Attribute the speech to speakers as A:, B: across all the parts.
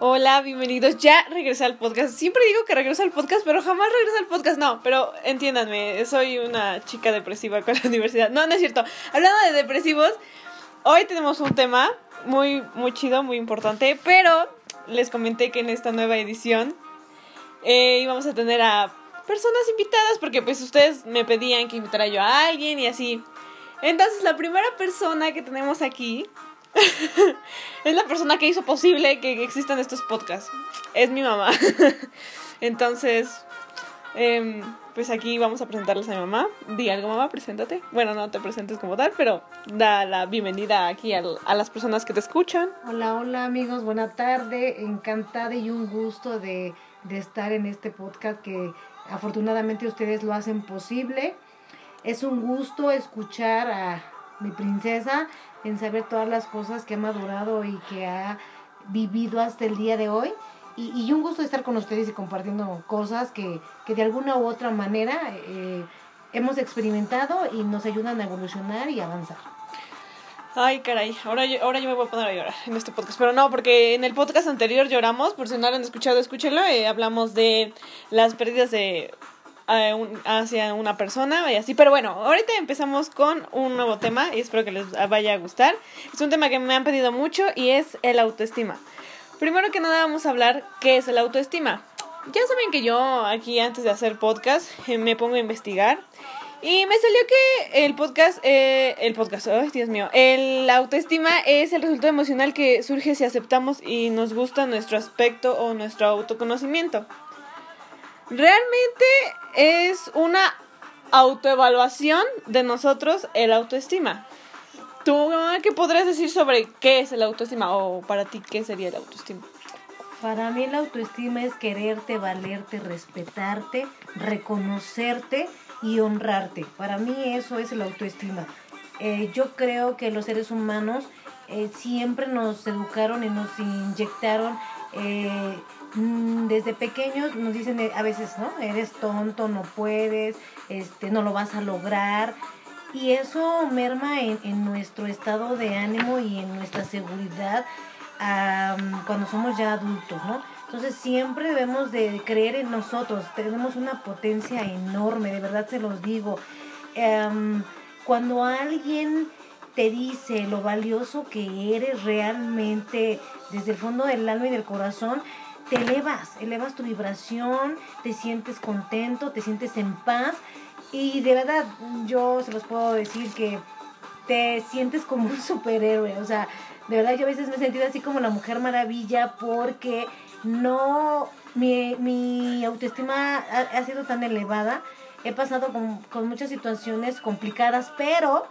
A: Hola, bienvenidos. Ya regresé al podcast. Siempre digo que regreso al podcast, pero jamás regreso al podcast. No, pero entiéndanme, soy una chica depresiva con la universidad. No, no es cierto. Hablando de depresivos, hoy tenemos un tema muy, muy chido, muy importante, pero les comenté que en esta nueva edición eh, íbamos a tener a personas invitadas, porque pues ustedes me pedían que invitara yo a alguien y así. Entonces, la primera persona que tenemos aquí es la persona que hizo posible que existan estos podcasts. Es mi mamá. Entonces, em, pues aquí vamos a presentarles a mi mamá. Di algo, mamá, preséntate. Bueno, no te presentes como tal, pero da la bienvenida aquí a, a las personas que te escuchan.
B: Hola, hola amigos, buena tarde. Encantada y un gusto de, de estar en este podcast que afortunadamente ustedes lo hacen posible. Es un gusto escuchar a mi princesa en saber todas las cosas que ha madurado y que ha vivido hasta el día de hoy. Y, y un gusto estar con ustedes y compartiendo cosas que, que de alguna u otra manera eh, hemos experimentado y nos ayudan a evolucionar y avanzar.
A: Ay, caray, ahora yo, ahora yo me voy a poner a llorar en este podcast. Pero no, porque en el podcast anterior lloramos, por si no lo han escuchado, escúchenlo. Eh, hablamos de las pérdidas de hacia una persona y así. Pero bueno, ahorita empezamos con un nuevo tema y espero que les vaya a gustar. Es un tema que me han pedido mucho y es el autoestima. Primero que nada vamos a hablar qué es el autoestima. Ya saben que yo aquí antes de hacer podcast eh, me pongo a investigar y me salió que el podcast, eh, el podcast, ay Dios mío, el autoestima es el resultado emocional que surge si aceptamos y nos gusta nuestro aspecto o nuestro autoconocimiento. Realmente es una autoevaluación de nosotros el autoestima. ¿Tú qué podrías decir sobre qué es el autoestima o para ti qué sería el autoestima?
B: Para mí la autoestima es quererte, valerte, respetarte, reconocerte y honrarte. Para mí eso es el autoestima. Eh, yo creo que los seres humanos eh, siempre nos educaron y nos inyectaron eh, desde pequeños nos dicen eh, a veces, ¿no? Eres tonto, no puedes, este, no lo vas a lograr. Y eso merma en, en nuestro estado de ánimo y en nuestra seguridad cuando somos ya adultos, ¿no? Entonces siempre debemos de creer en nosotros, tenemos una potencia enorme, de verdad se los digo. cuando alguien te dice lo valioso que eres realmente desde el fondo del alma y del corazón, te elevas, elevas tu vibración, te sientes contento, te sientes en paz. Y de verdad yo se los puedo decir que te sientes como un superhéroe, o sea, de verdad yo a veces me he sentido así como la mujer maravilla porque no, mi, mi autoestima ha, sido tan elevada, he pasado con, con muchas situaciones complicadas, pero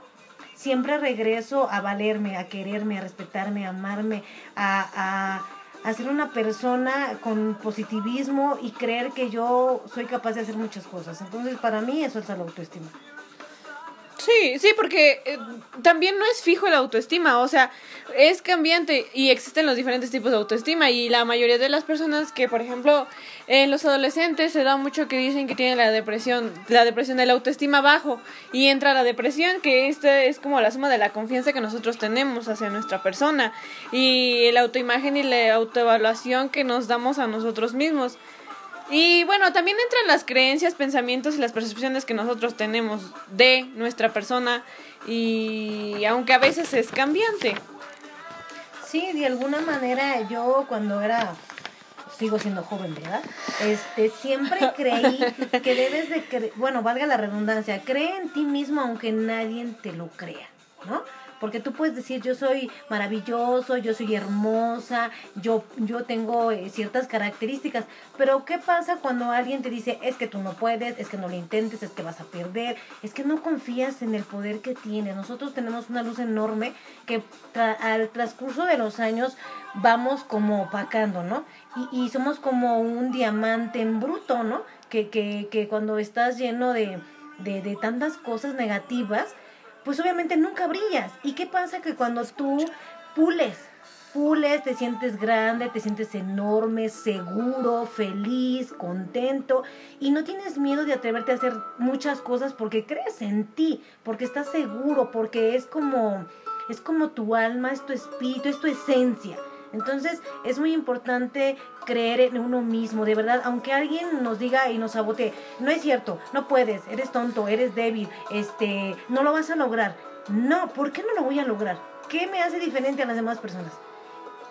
B: siempre regreso a valerme, a quererme, a respetarme, a amarme, a, a a ser una persona con positivismo y creer que yo soy capaz de hacer muchas cosas. Entonces, para mí eso es la autoestima.
A: Sí, sí, porque eh, también no es fijo la autoestima, o sea, es cambiante y existen los diferentes tipos de autoestima y la mayoría de las personas que, por ejemplo, en los adolescentes se da mucho que dicen que tienen la depresión, la depresión de la autoestima bajo y entra la depresión, que esta es como la suma de la confianza que nosotros tenemos hacia nuestra persona y la autoimagen y la autoevaluación que nos damos a nosotros mismos. Y bueno, también entran las creencias, pensamientos y las percepciones que nosotros tenemos de nuestra persona y aunque a veces es cambiante.
B: Sí, de alguna manera yo cuando era sigo siendo joven, ¿verdad? Este, siempre creí que debes de creer, bueno, valga la redundancia, cree en ti mismo aunque nadie te lo crea, ¿no? Porque tú puedes decir yo soy maravilloso, yo soy hermosa, yo, yo tengo eh, ciertas características, pero ¿qué pasa cuando alguien te dice es que tú no puedes, es que no lo intentes, es que vas a perder, es que no confías en el poder que tienes? Nosotros tenemos una luz enorme que al transcurso de los años vamos como opacando, ¿no? Y, y somos como un diamante en bruto, ¿no? Que, que, que cuando estás lleno de, de, de tantas cosas negativas, pues obviamente nunca brillas. ¿Y qué pasa? Que cuando tú pules, pules, te sientes grande, te sientes enorme, seguro, feliz, contento y no tienes miedo de atreverte a hacer muchas cosas porque crees en ti, porque estás seguro, porque es como es como tu alma, es tu espíritu, es tu esencia. Entonces es muy importante creer en uno mismo, de verdad, aunque alguien nos diga y nos sabotee, no es cierto, no puedes, eres tonto, eres débil, este, no lo vas a lograr. No, ¿por qué no lo voy a lograr? ¿Qué me hace diferente a las demás personas?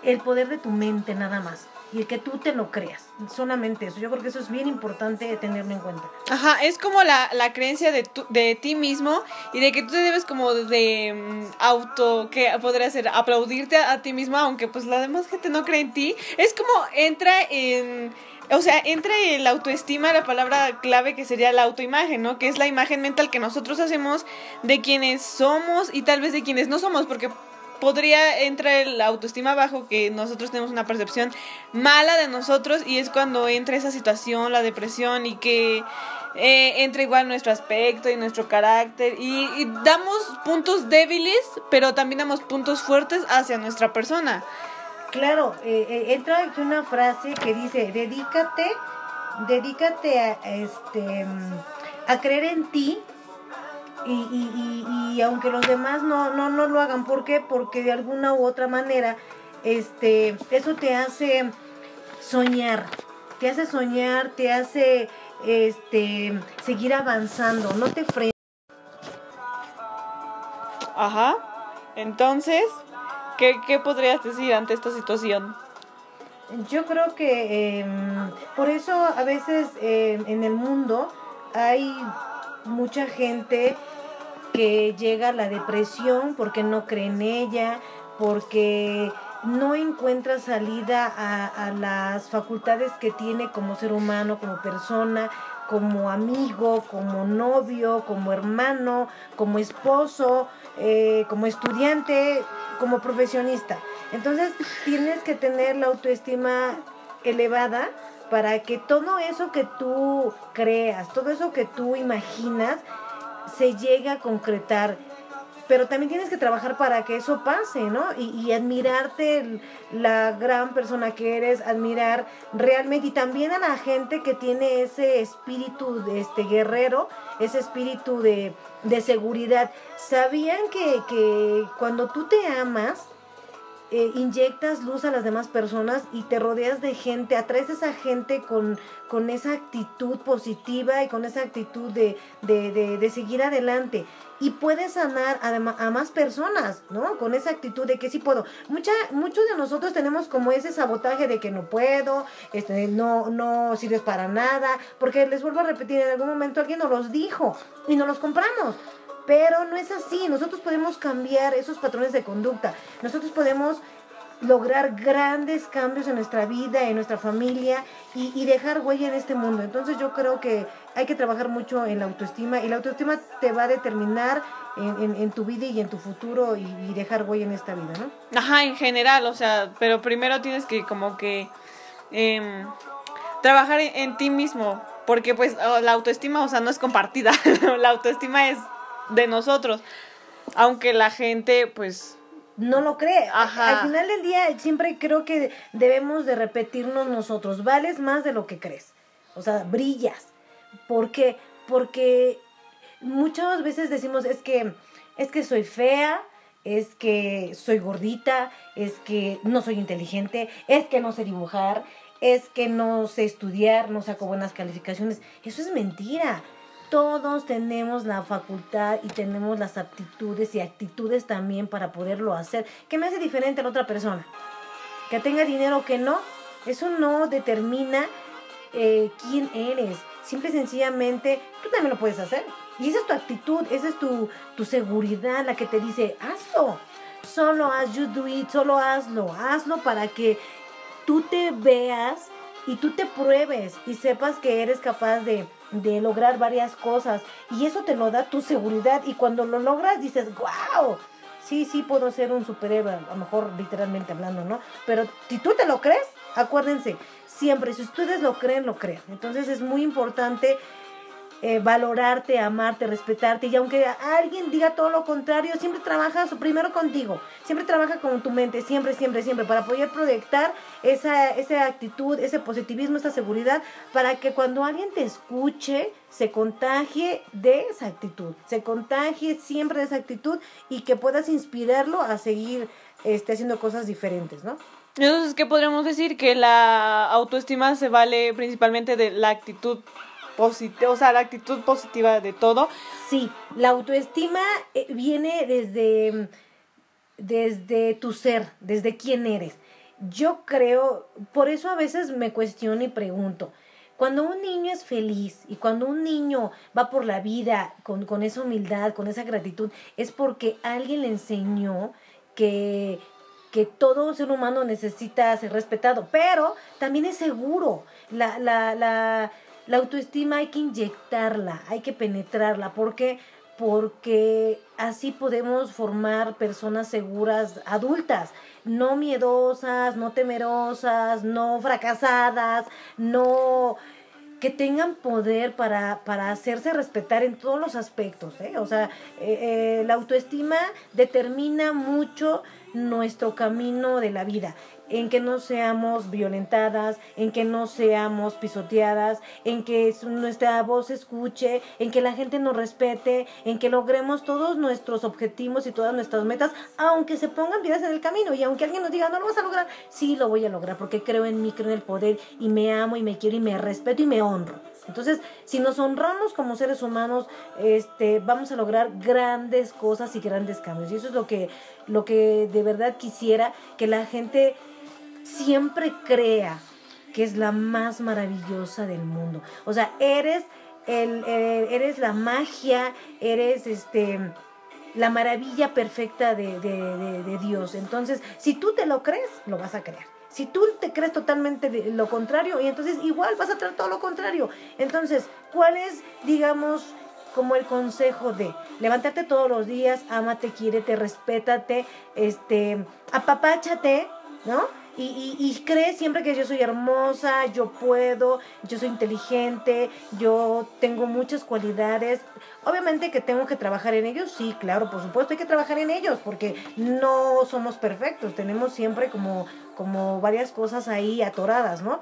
B: El poder de tu mente nada más y el que tú te lo creas. Solamente eso. Yo creo que eso es bien importante tenerlo en cuenta.
A: Ajá, es como la, la creencia de, tu, de ti mismo y de que tú debes como de mm, auto, que podría ser aplaudirte a, ti mismo, aunque pues la demás gente no cree en ti. Es como entra en... O sea, entra en la autoestima la palabra clave que sería la autoimagen, ¿no? Que es la imagen mental que nosotros hacemos de quienes somos y tal vez de quienes no somos, porque podría entrar la autoestima bajo que nosotros tenemos una percepción mala de nosotros y es cuando entra esa situación, la depresión y que eh, entra igual nuestro aspecto y nuestro carácter y, damos puntos débiles, pero también damos puntos fuertes hacia nuestra persona.
B: Claro, eh, eh, entra aquí una frase que dice, dedícate, dedícate a, este, a creer en ti y, y, y, aunque los demás no, no, no lo hagan, ¿por qué? Porque de alguna u otra manera, este, eso te hace soñar, te hace soñar, te hace este, seguir avanzando, no te frenes.
A: Ajá, entonces, ¿qué, ¿qué, podrías decir ante esta situación?
B: Yo creo que em, por eso a veces em, en el mundo hay mucha gente que llega la depresión porque no cree en ella, porque no encuentra salida a, las facultades que tiene como ser humano, como persona, como amigo, como novio, como hermano, como esposo, eh, como estudiante, como profesionista. Entonces tienes que tener la autoestima elevada para que todo eso que tú creas, todo eso que tú imaginas, se llega a concretar. Pero también tienes que trabajar para que eso pase, ¿no? Y, admirarte la gran persona que eres, admirar realmente, y también a la gente que tiene ese espíritu de este guerrero, ese espíritu de, de seguridad. ¿Sabían que, que cuando tú te amas, eh, inyectas luz a las demás personas y te rodeas de gente, atraes a esa gente con, con esa actitud positiva y con esa actitud de, de, de, seguir adelante. Y puedes sanar a, a, más personas, ¿no? Con esa actitud de que sí puedo. Mucha, muchos de nosotros tenemos como ese sabotaje de que no puedo, este, no, no sirves para nada, porque les vuelvo a repetir, en algún momento alguien nos los dijo y nos los compramos. Pero no es así, nosotros podemos cambiar esos patrones de conducta, nosotros podemos lograr grandes cambios en nuestra vida, en nuestra familia y, dejar huella en este mundo. Entonces yo creo que hay que trabajar mucho en la autoestima y la autoestima te va a determinar en, tu vida y en tu futuro y, dejar huella en esta vida, ¿no?
A: Ajá, en general, o sea, pero primero tienes que como que em, trabajar en, en ti mismo, porque pues la autoestima, o sea, no es compartida, la autoestima es de nosotros. Aunque la gente, pues...
B: No lo cree. Al final del día siempre creo que debemos de repetirnos nosotros. Vales más de lo que crees. O sea, brillas. ¿Por qué? Porque muchas veces decimos es que es que soy fea, es que soy gordita, es que no soy inteligente, es que no sé dibujar, es que no sé estudiar, no saco buenas calificaciones. Eso es mentira todos tenemos la facultad y tenemos las aptitudes y actitudes también para poderlo hacer. ¿Qué me hace diferente a la otra persona? Que tenga dinero o que no. Eso no determina eh, quién eres. Simple y sencillamente, tú también lo puedes hacer. Y esa es tu actitud, esa es tu, tu seguridad, la que te dice, hazlo. Solo haz, you do it, solo hazlo. Hazlo para que tú te veas y tú te pruebes y sepas que eres capaz de, de lograr varias cosas y eso te lo da tu seguridad y cuando lo logras dices, wow, sí, sí puedo ser un superhéroe, a lo mejor literalmente hablando, ¿no? Pero si tú te lo crees, acuérdense, siempre, si ustedes lo creen, lo creen. Entonces es muy importante eh, valorarte, amarte, respetarte. Y aunque alguien diga todo lo contrario, siempre trabaja primero contigo. Siempre trabaja con tu mente, siempre, siempre, siempre, para poder proyectar esa, esa actitud, ese positivismo, esa seguridad, para que cuando alguien te escuche, se contagie de esa actitud, se contagie siempre de esa actitud y que puedas inspirarlo a seguir este, haciendo cosas diferentes, ¿no?
A: Entonces, ¿qué podríamos decir? Que la autoestima se vale principalmente de la actitud positiva, o sea, la actitud positiva de todo.
B: Sí, la autoestima eh, viene desde, desde tu ser, desde quién eres. Yo creo, por eso a veces me cuestiono y pregunto, cuando un niño es feliz y cuando un niño va por la vida con, con esa humildad, con esa gratitud, es porque alguien le enseñó que, que todo ser humano necesita ser respetado, pero también es seguro. La, la, la, la autoestima hay que inyectarla, hay que penetrarla. ¿Por qué? Porque así podemos formar personas seguras, adultas, no miedosas, no temerosas, no fracasadas, no que tengan poder para, para hacerse respetar en todos los aspectos. ¿eh? O sea, eh, eh, la autoestima determina mucho nuestro camino de la vida en que no seamos violentadas, en que no seamos pisoteadas, en que nuestra voz escuche, en que la gente nos respete, en que logremos todos nuestros objetivos y todas nuestras metas, aunque se pongan vidas en el camino y aunque alguien nos diga, no lo vas a lograr, sí lo voy a lograr porque creo en mí, creo en el poder y me amo y me quiero y me respeto y me honro. Entonces, si nos honramos como seres humanos, este, vamos a lograr grandes cosas y grandes cambios. Y eso es lo que, lo que de verdad quisiera que la gente siempre crea que es la más maravillosa del mundo. O sea, eres el, eres la magia, eres este la maravilla perfecta de, de, Dios. Entonces, si tú te lo crees, lo vas a creer. Si tú te crees totalmente lo contrario, y entonces igual vas a traer todo lo contrario. Entonces, ¿cuál es, digamos, como el consejo de levantarte todos los días, ámate, quiérete, respétate, este, apapáchate, ¿no? Y, y, y cree siempre que yo soy hermosa, yo puedo, yo soy inteligente, yo tengo muchas cualidades. Obviamente que tengo que trabajar en ellos, sí, claro, por supuesto, hay que trabajar en ellos porque no somos perfectos, tenemos siempre como, como varias cosas ahí atoradas, ¿no?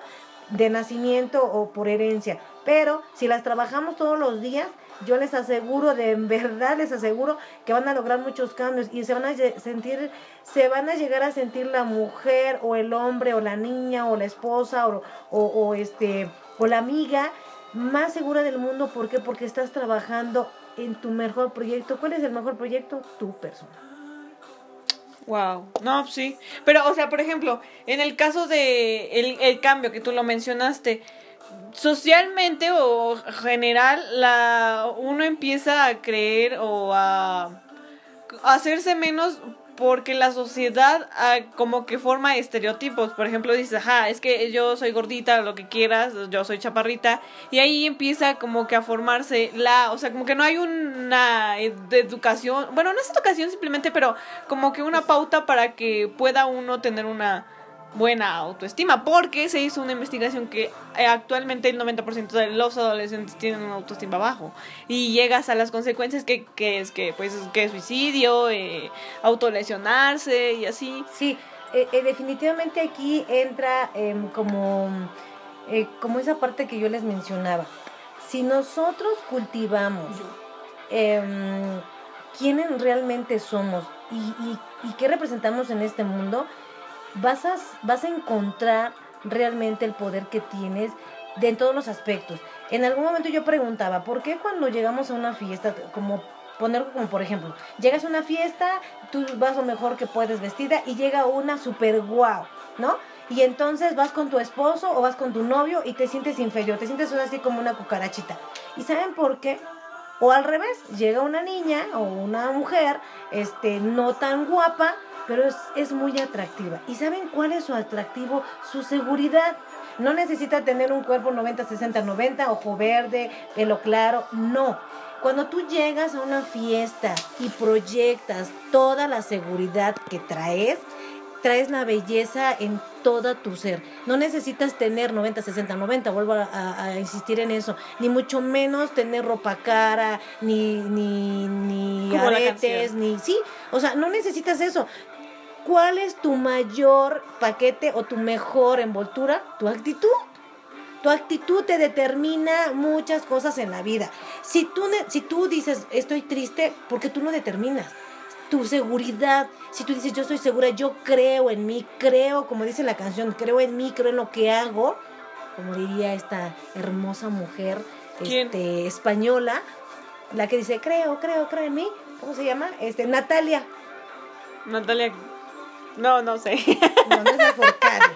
B: De nacimiento o por herencia. Pero si las trabajamos todos los días, yo les aseguro, de verdad les aseguro que van a lograr muchos cambios y se van a sentir, se van a llegar a sentir la mujer o el hombre o la niña o la esposa o, o, este o la amiga más segura del mundo. ¿Por qué? Porque estás trabajando en tu mejor proyecto. ¿Cuál es el mejor proyecto? Tu persona.
A: Wow, no, sí. Pero, o sea, por ejemplo, en el caso de el, el cambio que tú lo mencionaste, socialmente o general la uno empieza a creer o a, hacerse menos porque la sociedad ah, como que forma estereotipos. Por ejemplo, dice, ajá, es que yo soy gordita, lo que quieras, yo soy chaparrita. Y ahí empieza como que a formarse la, o sea, como que no hay una educación, bueno, no es educación simplemente, pero como que una pauta para que pueda uno tener una buena autoestima, porque se hizo una investigación que eh, actualmente el 90% de los adolescentes tienen una autoestima bajo y llegas a las consecuencias que, que es que pues que suicidio, eh, autolesionarse y así.
B: Sí, eh, definitivamente aquí entra em, como como esa parte que yo les mencionaba. Si nosotros cultivamos eh, quiénes realmente somos y, y qué representamos en este mundo, vas a, vas a encontrar realmente el poder que tienes de en todos los aspectos. En algún momento yo preguntaba, ¿por qué cuando llegamos a una fiesta, como poner como por ejemplo, llegas a una fiesta, tú vas lo mejor que puedes vestida y llega una super guau, ¿no? Y entonces vas con tu esposo o vas con tu novio y te sientes inferior, te sientes así como una cucarachita. ¿Y saben por qué? O al revés, llega una niña o una mujer, este, no tan guapa, pero es, es muy atractiva. ¿Y saben cuál es su atractivo? Su seguridad. No necesita tener un cuerpo 90, 60, 90, ojo verde, pelo claro, no. Cuando tú llegas a una fiesta y proyectas toda la seguridad que traes, traes la belleza en toda tu ser. No necesitas tener 90, 60, 90, vuelvo a, insistir en eso. Ni mucho menos tener ropa cara, ni, ni, ni aretes, ni... Sí, o sea, no necesitas eso. ¿Cuál es tu mayor paquete o tu mejor envoltura? Tu actitud. Tu actitud te determina muchas cosas en la vida. Si tú, si tú dices, estoy triste, porque tú no determinas. tu seguridad. Si tú dices, yo soy segura, yo creo en mí, creo, como dice la canción, creo en mí, creo en lo que hago, como diría esta hermosa mujer este, española, la que dice, creo, creo, creo en mí, ¿cómo se llama? Este, Natalia.
A: Natalia, no, no sé.
B: No, no es Laforcade.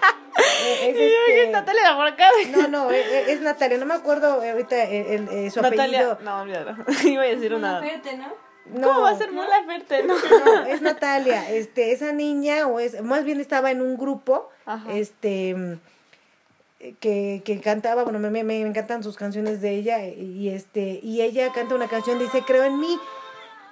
A: Es, este... Natalia Laforcade.
B: No, no, es, es, Natalia, no me acuerdo ahorita el, el, su
A: Natalia,
B: apellido.
A: no, olvídalo. Iba a decir una.
C: Ferte, ¿no?
B: No,
A: ¿Cómo va a ser Mola Ferte? No.
B: no, es Natalia. Este, esa niña, o es, más bien estaba en un grupo,
A: Ajá.
B: este que, que cantaba, bueno, me, me, me encantan sus canciones de ella, y este, y ella canta una canción, dice, creo en mí.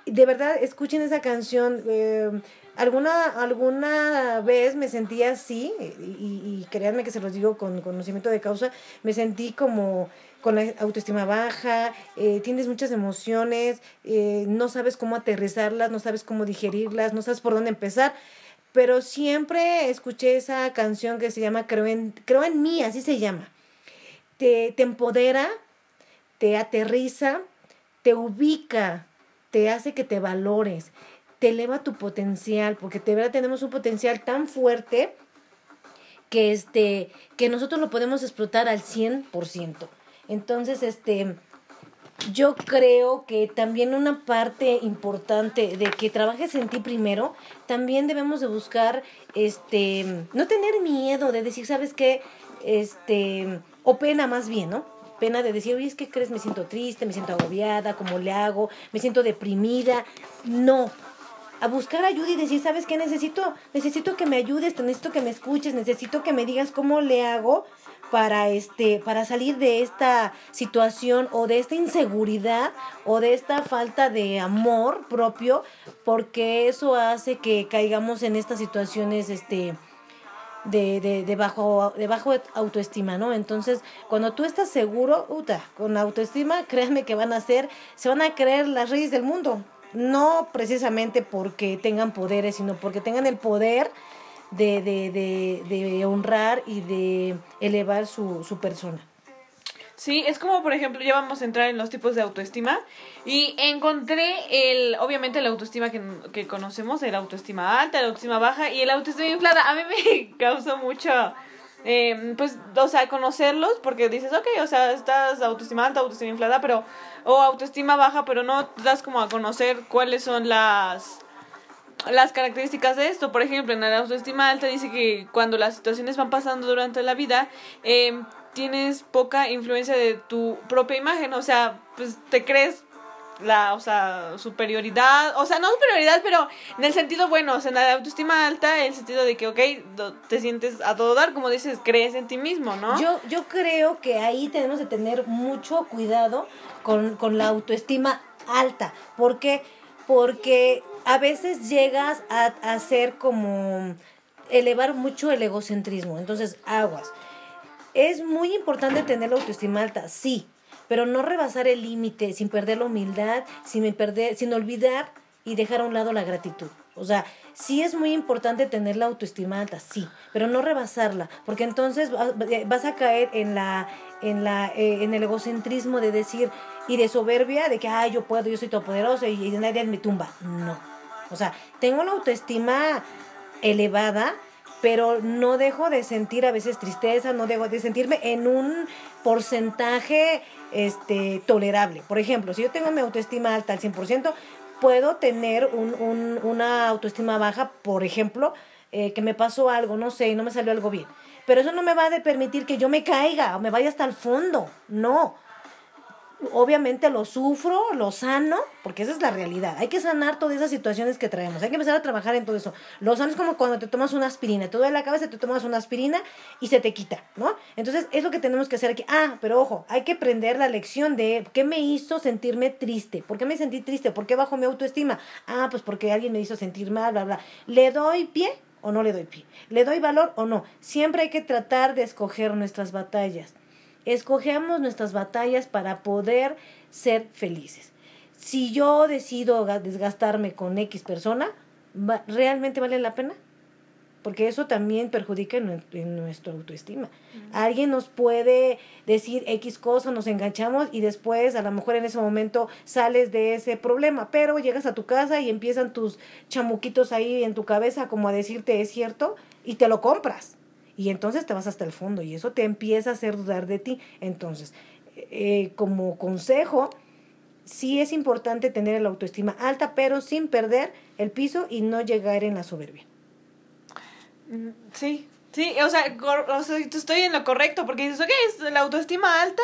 B: De verdad, escuchen esa canción. eh, alguna, alguna vez me sentí así, y, y, créanme que se los digo con conocimiento de causa, me sentí como con la autoestima baja, eh, tienes muchas emociones, eh, no sabes cómo aterrizarlas, no sabes cómo digerirlas, no sabes por dónde empezar. Pero siempre escuché esa canción que se llama Creo en, Creo en mí, así se llama. Te empodera, te aterriza, te ubica, te hace que te valores, te eleva tu potencial, porque de verdad tenemos un potencial tan fuerte que, este, que nosotros lo podemos explotar al 100%. Entonces, este, yo creo que también una parte importante de que trabajes en ti primero, también debemos de buscar, este, no tener miedo de decir, ¿sabes qué? Este, o pena más bien, ¿no? Pena de decir, oye, es que crees, me siento triste, me siento agobiada, ¿cómo le hago? Me siento deprimida. No, a buscar ayuda y decir, ¿sabes qué? Necesito, necesito que me ayudes, necesito que me escuches, necesito que me digas cómo le hago para este para salir de esta situación o de esta inseguridad o de esta falta de amor propio porque eso hace que caigamos en estas situaciones este de, de, de bajo de bajo autoestima, ¿no? Entonces, cuando tú estás seguro, uta, con autoestima, créanme que van a ser, se van a creer las reyes del mundo. No precisamente porque tengan poderes, sino porque tengan el poder de, de, de, honrar y de elevar su, su persona.
A: Sí, es como por ejemplo, ya vamos a entrar en los tipos de autoestima y encontré el, obviamente la autoestima que, que conocemos, el autoestima alta, el autoestima baja y el autoestima inflada. A mí me causó mucho, eh, pues, o sea, conocerlos porque dices, ok, o sea, estás autoestima alta, autoestima inflada, pero, o autoestima baja, pero no das como a conocer cuáles son las las características de esto. Por ejemplo, en la autoestima alta dice que cuando las situaciones van pasando durante la vida, eh, tienes poca influencia de tu propia imagen. O sea, pues te crees la, o sea, superioridad, o sea, no superioridad, pero en el sentido bueno, o sea, en la autoestima alta, el sentido de que, ok, te sientes a todo dar, como dices, crees en ti mismo, ¿no?
B: Yo, yo creo que ahí tenemos de tener mucho cuidado con, con la autoestima alta. ¿Por qué? Porque a veces llegas a, a ser como elevar mucho el egocentrismo. Entonces, aguas. Es muy importante tener la autoestima alta, sí, pero no rebasar el límite sin perder la humildad, sin, perder, sin olvidar y dejar a un lado la gratitud. O sea, sí es muy importante tener la autoestima alta, sí, pero no rebasarla, porque entonces vas a caer en la en la eh, en el egocentrismo de decir y de soberbia de que ay, yo puedo, yo soy todopoderoso y, y nadie me tumba. No. O sea, tengo la autoestima elevada, pero no dejo de sentir a veces tristeza, no dejo de sentirme en un porcentaje este, tolerable. Por ejemplo, si yo tengo mi autoestima alta al 100%, puedo tener un, un, una autoestima baja, por ejemplo, eh, que me pasó algo, no sé, y no me salió algo bien. Pero eso no me va a permitir que yo me caiga o me vaya hasta el fondo. No obviamente lo sufro, lo sano, porque esa es la realidad. Hay que sanar todas esas situaciones que traemos. Hay que empezar a trabajar en todo eso. Lo sano es como cuando te tomas una aspirina. Te duele la cabeza, te tomas una aspirina y se te quita, ¿no? Entonces, es lo que tenemos que hacer aquí. Ah, pero ojo, hay que aprender la lección de qué me hizo sentirme triste. ¿Por qué me sentí triste? ¿Por qué bajo mi autoestima? Ah, pues porque alguien me hizo sentir mal, bla, bla. ¿Le doy pie? o no le doy pie? ¿Le doy valor o no? Siempre hay que tratar de escoger nuestras batallas. Escogemos nuestras batallas para poder ser felices. Si yo decido desgastarme con X persona, ¿realmente vale la pena? porque eso también perjudica en, en nuestra autoestima. Alguien nos puede decir X cosa, nos enganchamos y después a lo mejor en ese momento sales de ese problema, pero llegas a tu casa y empiezan tus chamuquitos ahí en tu cabeza como a decirte es cierto y te lo compras. Y entonces te vas hasta el fondo y eso te empieza a hacer dudar de ti. Entonces, eh, como consejo, sí es importante tener la autoestima alta, pero sin perder el piso y no llegar en la soberbia.
A: Mm, sí, sí, o sea, o sea, estoy en lo correcto porque dices, ok, es la autoestima alta,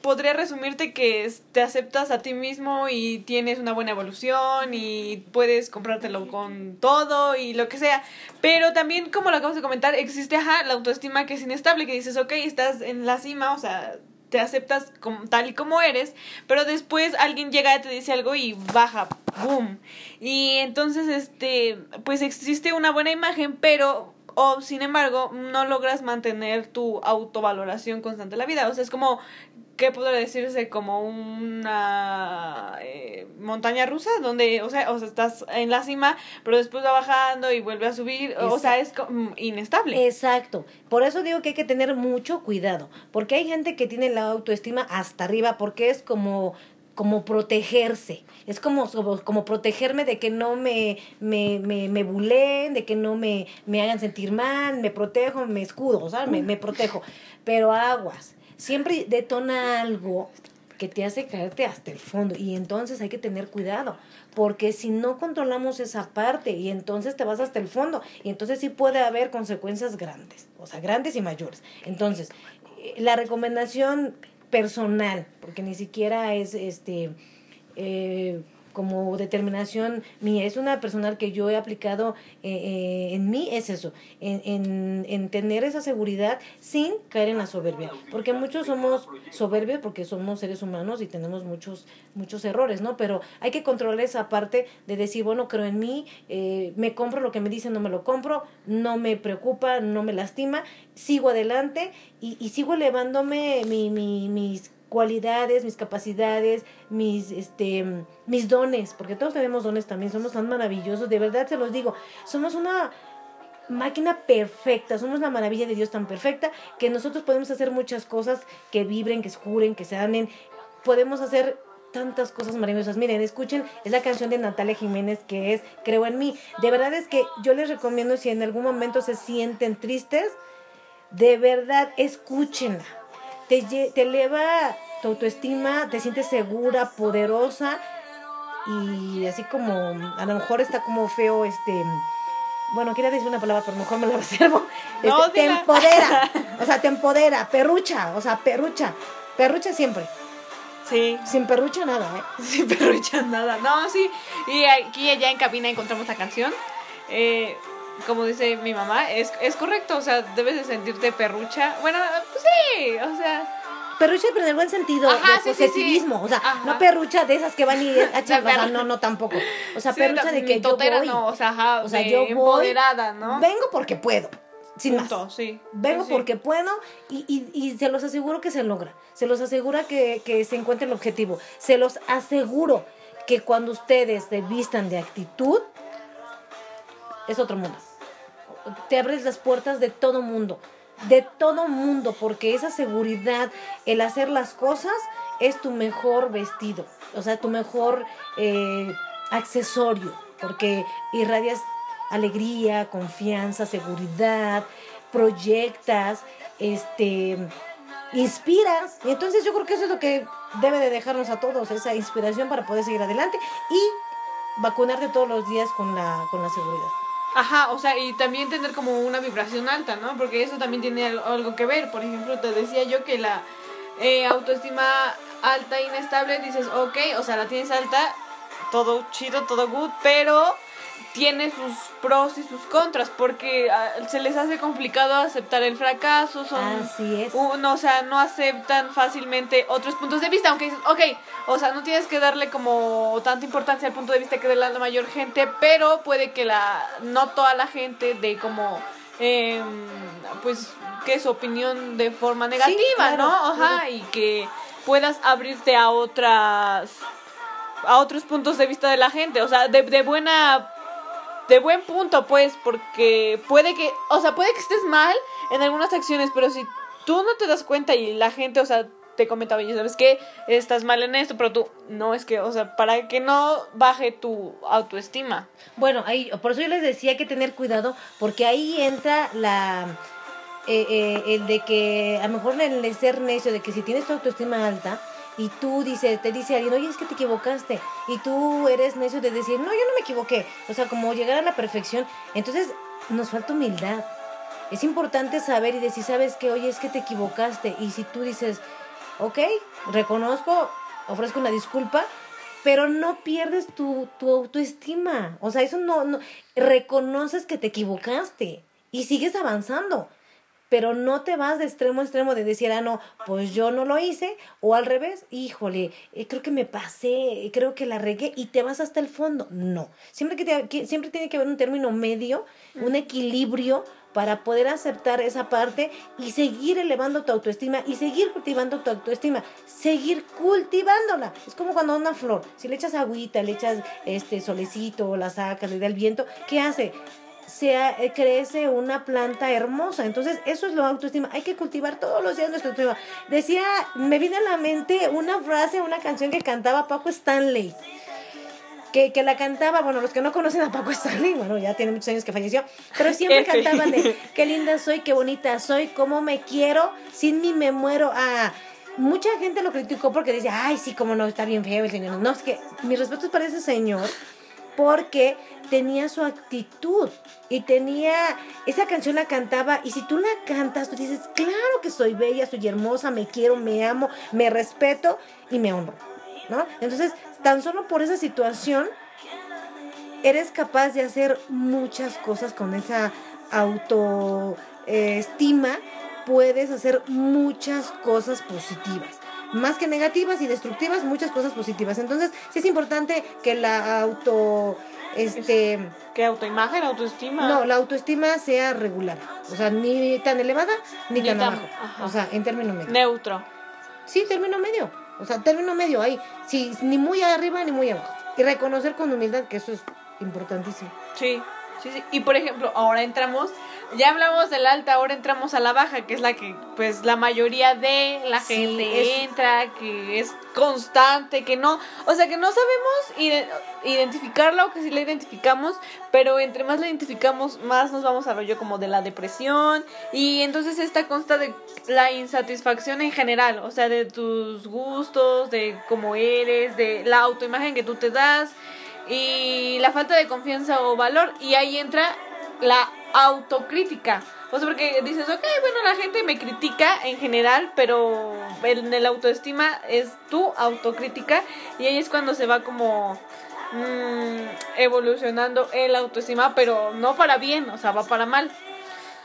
A: podría resumirte que te aceptas a ti mismo y tienes una buena evolución y puedes comprártelo con todo y lo que sea. Pero también, como lo acabas de comentar, existe ajá, la autoestima que es inestable, que dices, ok, estás en la cima, o sea, te aceptas como, tal y como eres, pero después alguien llega y te dice algo y baja, boom. Y entonces, este, pues existe una buena imagen, pero o sin embargo no logras mantener tu autovaloración constante en la vida. O sea, es como ¿qué podría decirse? Como una eh, montaña rusa, donde, o sea, o sea, estás en la cima, pero después va bajando y vuelve a subir, o sea, es inestable.
B: Exacto. Por eso digo que hay que tener mucho cuidado, porque hay gente que tiene la autoestima hasta arriba, porque es como como protegerse. Es como, como, protegerme de que no me, me, me, me buleen, de que no me, me hagan sentir mal, me protejo, me escudo, o sea, me, me protejo. Pero aguas siempre detona algo que te hace caerte hasta el fondo y entonces hay que tener cuidado porque si no controlamos esa parte y entonces te vas hasta el fondo y entonces sí puede haber consecuencias grandes, o sea, grandes y mayores. Entonces, eh, la recomendación personal, porque ni siquiera es este eh, como determinación mía, es una personal que yo he aplicado eh, eh, en mí, es eso, en, en, en, tener esa seguridad sin caer en la soberbia, porque muchos somos soberbios porque somos seres humanos y tenemos muchos, muchos errores, ¿no? Pero hay que controlar esa parte de decir, bueno, creo en mí, eh, me compro lo que me dicen, no me lo compro, no me preocupa, no me lastima, sigo adelante y, y sigo elevándome mi, mi, mis cualidades, mis capacidades, mis, este, mis dones, porque todos tenemos dones también, somos tan maravillosos, de verdad se los digo, somos una máquina perfecta, somos la maravilla de Dios tan perfecta que nosotros podemos hacer muchas cosas que vibren, que se juren, que se amen, podemos hacer tantas cosas maravillosas. Miren, escuchen, es la canción de Natalia Jiménez que es Creo en mí. De verdad es que yo les recomiendo si en algún momento se sienten tristes, de verdad escúchenla te, te eleva tu autoestima, te sientes segura, poderosa y así como a lo mejor está como feo este bueno, quería decir una palabra, pero mejor me la reservo. Este, te empodera, o sea, te empodera, perrucha, o sea, perrucha, perrucha siempre.
A: Sí.
B: Sin perrucha nada, ¿eh?
A: Sin perrucha nada. No, sí. Y aquí ya en cabina encontramos la canción. Eh, como dice mi mamá, es, es correcto, o sea, debes de sentirte perrucha. Bueno, pues sí, o sea...
B: Perrucha, pero en el buen sentido, de positivismo, o sea, no perrucha de esas que van y echan, o no, no tampoco. O sea, perrucha de que yo voy.
A: No, o sea, o sea yo empoderada, ¿no?
B: Vengo porque puedo. Sin
A: Punto, más. Sí.
B: Vengo porque puedo y, y, y, se los aseguro que se logra. Se los asegura que, que se encuentre el objetivo. Se los aseguro que cuando ustedes se vistan de actitud, es otro mundo. Te abres las puertas de todo mundo, de todo mundo, porque esa seguridad, el hacer las cosas, es tu mejor vestido, o sea, tu mejor eh, accesorio, porque irradias alegría, confianza, seguridad, proyectas, este, inspiras. Y entonces yo creo que eso es lo que debe de dejarnos a todos, esa inspiración para poder seguir adelante y vacunarte todos los días con la, con la seguridad.
A: Ajá, o sea, y también tener como una vibración alta, ¿no? Porque eso también tiene algo que ver. Por ejemplo, te decía yo que la eh, autoestima alta inestable, dices, ok, o sea, la tienes alta, todo chido, todo good, pero tiene sus pros y sus contras porque ah, se les hace complicado aceptar el fracaso, son
B: Así es.
A: o sea, no aceptan fácilmente otros puntos de vista, aunque dices, ok, o sea, no tienes que darle como tanta importancia al punto de vista que de la mayor gente, pero puede que la no toda la gente de como eh, pues que su opinión de forma negativa, ¿no? Ajá, y que puedas abrirte a otras a otros puntos de vista de la gente, o sea, de, de buena de buen punto, pues, porque puede que, o sea, puede que estés mal en algunas acciones, pero si tú no te das cuenta y la gente, o sea, te comenta, oye, ¿sabes qué? Estás mal en esto, pero tú, no, es que, o sea, para que no baje tu autoestima.
B: Bueno, ahí, por eso yo les decía que tener cuidado, porque ahí entra la... Eh, eh, el de que a lo mejor el ser necio, de que si tienes tu autoestima alta, y tú dices, te dice alguien, oye, es que te equivocaste, y tú eres necio de decir, no, yo no me equivoqué, o sea, como llegar a la perfección, entonces nos falta humildad. Es importante saber y decir, sabes que, oye, es que te equivocaste, y si tú dices, ok, reconozco, ofrezco una disculpa, pero no pierdes tu, tu autoestima, o sea, eso no, no, reconoces que te equivocaste y sigues avanzando pero no te vas de extremo a extremo de decir, ah, no, pues yo no lo hice, o al revés, híjole, eh, creo que me pasé, creo que la regué, y te vas hasta el fondo. No, siempre, que, siempre tiene que haber un término medio, un equilibrio para poder aceptar esa parte y seguir elevando tu autoestima y seguir cultivando tu autoestima, seguir cultivándola. Es como cuando una flor, si le echas agüita, le echas este solecito, la sacas, le da el viento, ¿qué hace? Se eh, crece una planta hermosa. Entonces, eso es lo autoestima. Hay que cultivar todos los días nuestra autoestima. Decía, me viene a la mente una frase, una canción que cantaba Paco Stanley. Que, que, la cantaba, bueno, los que no conocen a Paco Stanley, bueno, ya tiene muchos años que falleció, pero siempre cantaban de qué linda soy, qué bonita soy, cómo me quiero, sin mí me muero. Ah, mucha gente lo criticó porque dice, ay, sí, cómo no, está bien feo el señor. No, es que mis respetos para ese señor, porque tenía su actitud y tenía, esa canción la cantaba y si tú la cantas, tú dices, claro que soy bella, soy hermosa, me quiero, me amo, me respeto y me honro, ¿no? Entonces, tan solo por esa situación, eres capaz de hacer muchas cosas con esa autoestima, puedes hacer muchas cosas positivas más que negativas y destructivas, muchas cosas positivas. Entonces, sí es importante que la auto este
A: que autoimagen, autoestima.
B: No, la autoestima sea regular, o sea, ni tan elevada ni, tan, abajo. O sea, en término medio.
A: Neutro.
B: Sí, término medio. O sea, término medio ahí, sí, ni muy arriba ni muy abajo. Y reconocer con humildad que eso es importantísimo.
A: Sí. Sí, sí. Y por ejemplo, ahora entramos ya hablamos del alta, ahora entramos a la baja, que es la que pues la mayoría de la gente entra, que es constante, que no, o sea que no sabemos identificarla o que si la identificamos, pero entre más la identificamos, más nos vamos a rollo como de la depresión y entonces esta consta de la insatisfacción en general, o sea, de tus gustos, de cómo eres, de la autoimagen que tú te das y la falta de confianza o valor y ahí entra la autocrítica. O sea, porque dices, ok, bueno, la gente me critica en general, pero en el autoestima es tu autocrítica y ahí es cuando se va como mm, evolucionando el autoestima, pero no para bien, o sea, va para mal.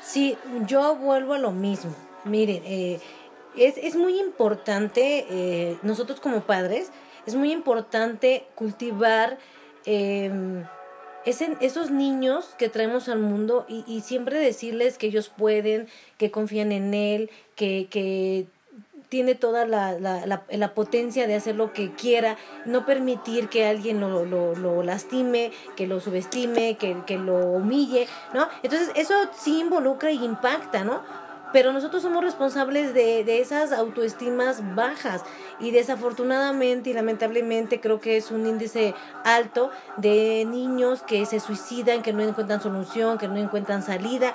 B: Sí, yo vuelvo a lo mismo. Miren, eh, es, es, muy importante, eh, nosotros como padres, es muy importante cultivar... Eh, es esos niños que traemos al mundo y, y, siempre decirles que ellos pueden, que confían en él, que, que tiene toda la, la, la, potencia de hacer lo que quiera, no permitir que alguien lo, lo, lo lastime, que lo subestime, que, que, lo humille, ¿no? Entonces eso sí involucra y impacta, ¿no? Pero nosotros somos responsables de, de esas autoestimas bajas y desafortunadamente y lamentablemente creo que es un índice alto de niños que se suicidan, que no encuentran solución, que no encuentran salida.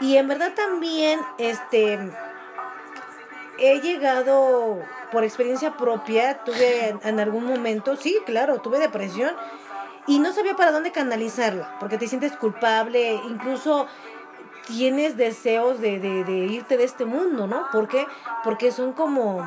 B: Y en verdad también este he llegado por experiencia propia, tuve en, algún momento, sí, claro, tuve depresión y no sabía para dónde canalizarla, porque te sientes culpable, incluso tienes deseos de, de, irte de este mundo, ¿no? ¿Por qué? Porque son como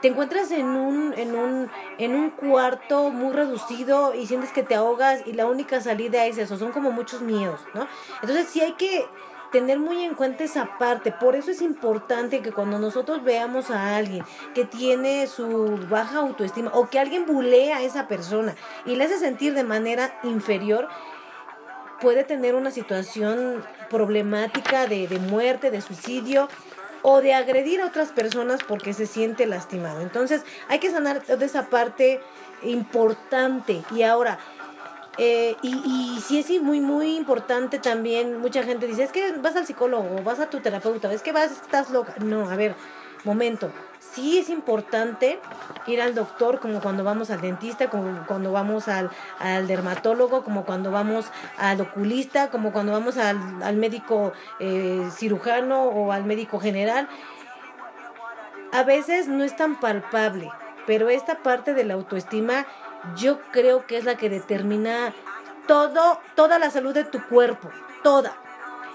B: te encuentras en un, en un, en un cuarto muy reducido y sientes que te ahogas y la única salida es eso, son como muchos miedos, ¿no? Entonces sí hay que tener muy en cuenta esa parte, por eso es importante que cuando nosotros veamos a alguien que tiene su baja autoestima o que alguien bulea a esa persona y le hace sentir de manera inferior, puede tener una situación problemática de, de muerte, de suicidio o de agredir a otras personas porque se siente lastimado. Entonces hay que sanar de esa parte importante. Y ahora, Eh, y, y sí es muy, muy importante también, mucha gente dice, es que vas al psicólogo, vas a tu terapeuta, es que vas, estás loca. No, a ver, momento. Sí es importante ir al doctor como cuando vamos al dentista, como cuando vamos al, dermatólogo, como cuando vamos al oculista, como cuando vamos al, al médico eh, cirujano o al médico general. A veces no es tan palpable, pero esta parte de la autoestima yo creo que es la que determina todo, toda la salud de tu cuerpo, toda.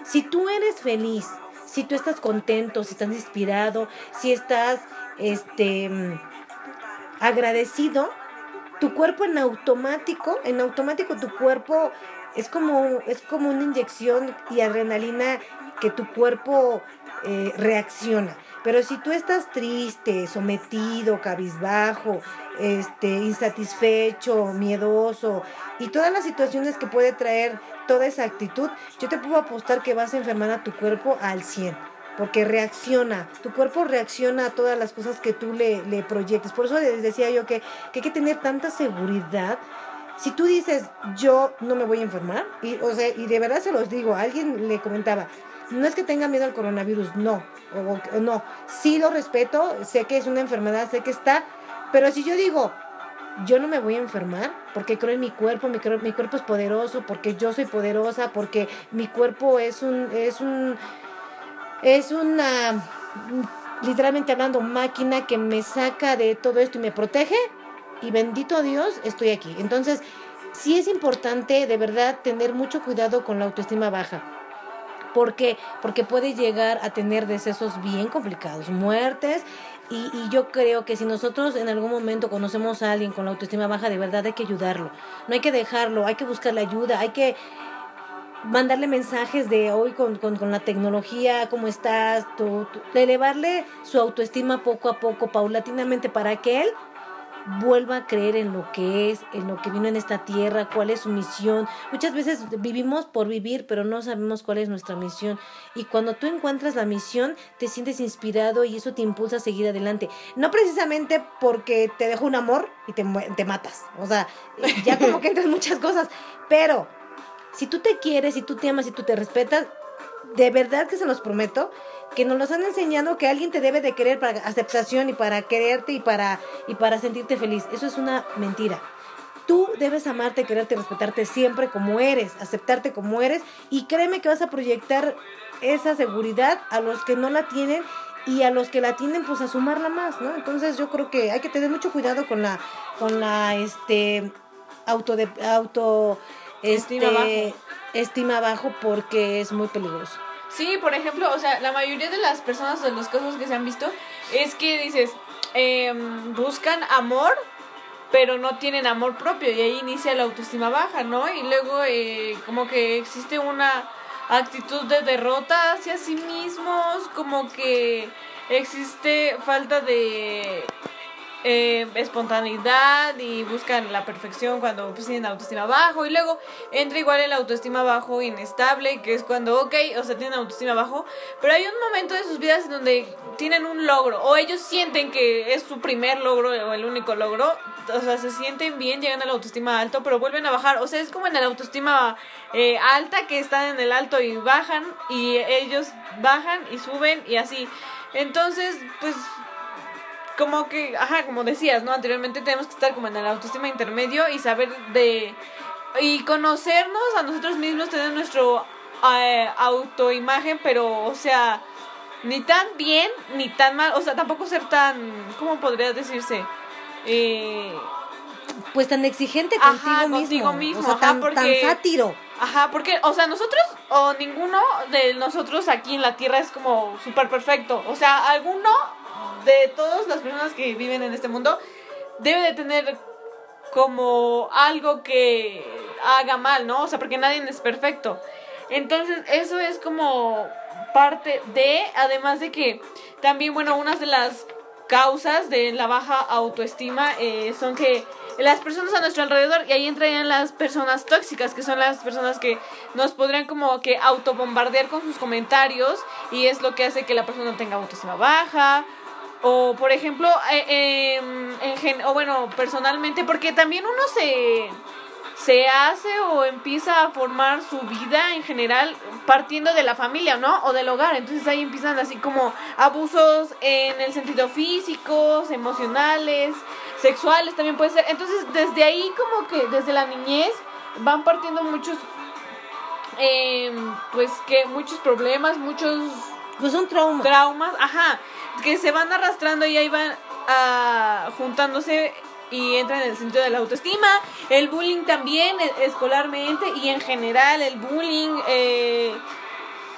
B: Si tú eres feliz, si tú estás contento, si estás inspirado, si estás este agradecido, tu cuerpo en automático, en automático tu cuerpo es como es como una inyección y adrenalina que tu cuerpo eh, reacciona. Pero si tú estás triste, sometido, cabizbajo, este, insatisfecho, miedoso y todas las situaciones que puede traer toda esa actitud, yo te puedo apostar que vas a enfermar a tu cuerpo al 100 porque reacciona, tu cuerpo reacciona a todas las cosas que tú le, le proyectes. Por eso les decía yo que, que hay que tener tanta seguridad si tú dices yo no me voy a enfermar y o sea y de verdad se los digo alguien le comentaba no es que tenga miedo al coronavirus no no sí lo respeto sé que es una enfermedad sé que está pero si yo digo yo no me voy a enfermar porque creo en mi cuerpo mi, mi cuerpo es poderoso porque yo soy poderosa porque mi cuerpo es un es un es una literalmente hablando máquina que me saca de todo esto y me protege y bendito Dios estoy aquí. Entonces, sí es importante de verdad tener mucho cuidado con la autoestima baja. ¿Por qué? Porque puede llegar a tener decesos bien complicados, muertes. Y, yo creo que si nosotros en algún momento conocemos a alguien con la autoestima baja, de verdad hay que ayudarlo. No hay que dejarlo, hay que buscar la ayuda, hay que mandarle mensajes de hoy con, con, la tecnología, cómo estás, tú, tú, elevarle su autoestima poco a poco, paulatinamente, para que él vuelva a creer en lo que es, en lo que vino en esta tierra, cuál es su misión. Muchas veces vivimos por vivir, pero no sabemos cuál es nuestra misión. Y cuando tú encuentras la misión, te sientes inspirado y eso te impulsa a seguir adelante. No precisamente porque te dejo un amor y te, te matas. O sea, ya como que entran muchas cosas. Pero si tú te quieres, si tú te amas, si tú te respetas, de verdad que se los prometo, que nos los han enseñado que alguien te debe de querer para aceptación y para quererte y para, y para sentirte feliz. Eso es una mentira. Tú debes amarte, quererte, respetarte siempre como eres, aceptarte como eres y créeme que vas a proyectar esa seguridad a los que no la tienen y a los que la tienen pues a sumarla más, ¿no? Entonces yo creo que hay que tener mucho cuidado con la con la este auto de, auto este, estima bajo. estima bajo porque es muy peligroso.
A: Sí, por ejemplo, o sea, la mayoría de las personas, de los casos que se han visto, es que dices, eh, buscan amor, pero no tienen amor propio y ahí inicia la autoestima baja, ¿no? Y luego eh, como que existe una actitud de derrota hacia sí mismos, como que existe falta de eh, espontaneidad y buscan la perfección cuando pues, tienen autoestima bajo. Y luego entra igual el autoestima bajo inestable que es cuando ok o sea tienen autoestima bajo pero hay un momento de sus vidas en donde tienen un logro o ellos sienten que es su primer logro o el único logro o sea se sienten bien llegan al autoestima alto pero vuelven a bajar. O sea es como en el autoestima eh, alta que están en el alto y bajan y ellos bajan y suben y así. Entonces pues como que, ajá, como decías, ¿no? Anteriormente tenemos que estar como en el autoestima intermedio y saber de... y conocernos a nosotros mismos, tener nuestro eh, autoimagen, pero, o sea, ni tan bien, ni tan mal, o sea, tampoco ser tan, ¿cómo podría decirse? Eh,
B: pues tan exigente contigo
A: ajá,
B: mismo.
A: Contigo mismo,
B: o sea,
A: ajá,
B: tan,
A: porque,
B: tan sátiro.
A: Ajá, porque, o sea, nosotros o ninguno de nosotros aquí en la Tierra es como súper perfecto. O sea, alguno de todas las personas que viven en este mundo debe de tener como algo que haga mal, ¿no? O sea, porque nadie es perfecto. Entonces, eso es como parte de, además de que también, bueno, unas de las causas de la baja autoestima eh, son que las personas a nuestro alrededor, y ahí entrarían las personas tóxicas, que son las personas que nos podrían como que autobombardear con sus comentarios, y es lo que hace que la persona tenga autoestima baja, o por ejemplo, eh, eh, en gen o bueno, personalmente, porque también uno se, se hace o empieza a formar su vida en general partiendo de la familia, ¿no? O del hogar. Entonces ahí empiezan así como abusos en el sentido físicos, emocionales, sexuales también puede ser. Entonces desde ahí como que desde la niñez van partiendo muchos, eh, pues que muchos problemas, muchos...
B: Pues son traumas.
A: Traumas, ajá, que se van arrastrando y ahí van a, juntándose y entra en el sentido de la autoestima, el bullying también e, escolarmente y en general el bullying, eh,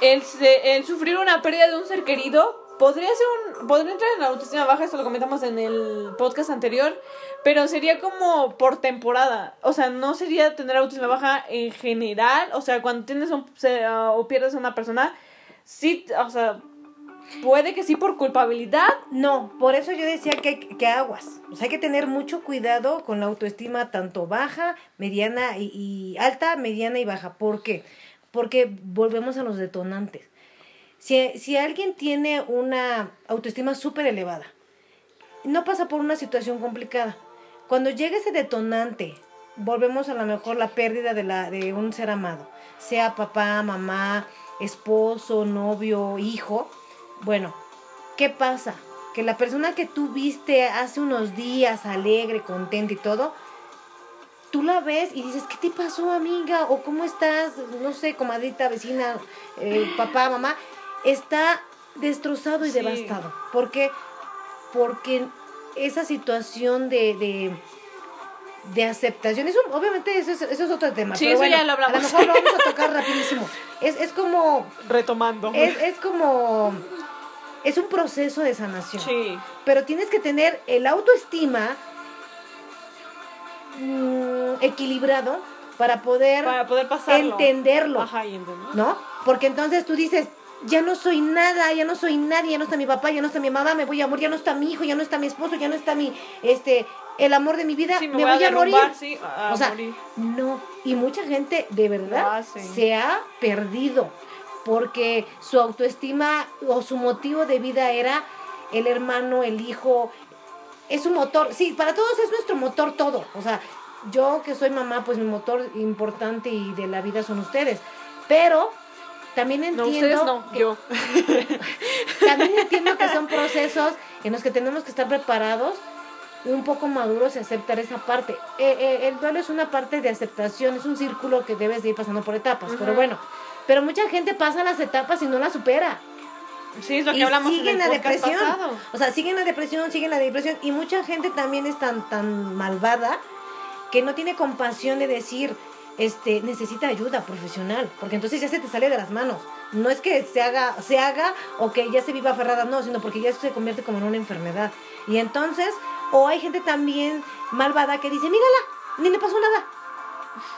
A: el, el, sufrir una pérdida de un ser querido podría ser un, podría entrar en la autoestima baja, eso lo comentamos en el podcast anterior, pero sería como por temporada, o sea, no sería tener autoestima baja en general, o sea, cuando tienes un, o pierdes a una persona, sí, o sea, Puede que sí por culpabilidad.
B: No, por eso yo decía que, que aguas. O sea, hay que tener mucho cuidado con la autoestima tanto baja, mediana y, alta, mediana y baja. ¿Por qué? Porque volvemos a los detonantes. Si, si alguien tiene una autoestima súper elevada, no pasa por una situación complicada. Cuando llega ese detonante, volvemos a lo mejor la pérdida de, la, de un ser amado, sea papá, mamá, esposo, novio, hijo, bueno, ¿qué pasa? Que la persona que tú viste hace unos días alegre, contenta y todo, tú la ves y dices, ¿qué te pasó, amiga? ¿O cómo estás? No sé, comadita, vecina, eh, papá, mamá. Está destrozado y devastado. ¿Por qué? Porque esa situación de, de, de aceptación, eso, obviamente eso es, eso es otro tema.
A: Sí, eso ya lo hablamos.
B: A lo mejor lo vamos a tocar rapidísimo. Es, es como...
A: Retomando.
B: Es, es como es un proceso de sanación.
A: Sí.
B: Pero tienes que tener el autoestima mm, equilibrado para poder,
A: para poder
B: entenderlo.
A: Ajá,
B: ¿No? Porque entonces tú dices, ya no soy nada, ya no soy nadie, ya no está mi papá, ya no está mi mamá, me voy a morir, ya no está mi hijo, ya no está mi esposo, ya no está mi, este, el amor de mi vida, me, voy, a, morir.
A: o
B: sea, no. Y mucha gente de verdad se ha perdido porque su autoestima o su motivo de vida era el hermano, el hijo, es un motor, sí, para todos es nuestro motor todo, o sea, yo que soy mamá, pues mi motor importante y de la vida son ustedes, pero también entiendo...
A: No, ustedes no, yo.
B: también entiendo que son procesos en los que tenemos que estar preparados un poco maduros y aceptar esa parte. Eh, eh, el duelo es una parte de aceptación, es un círculo que debes de ir pasando por etapas, pero bueno, pero mucha gente pasa las etapas y no las supera.
A: Sí, es lo que hablamos
B: siguen la depresión. O sea, siguen la depresión, siguen la depresión. Y mucha gente también es tan, tan malvada que no tiene compasión de decir, este, necesita ayuda profesional. Porque entonces ya se te sale de las manos. No es que se haga, se haga o que ya se viva aferrada, no, sino porque ya se convierte como en una enfermedad. Y entonces, o hay gente también malvada que dice, mírala, ni le pasó nada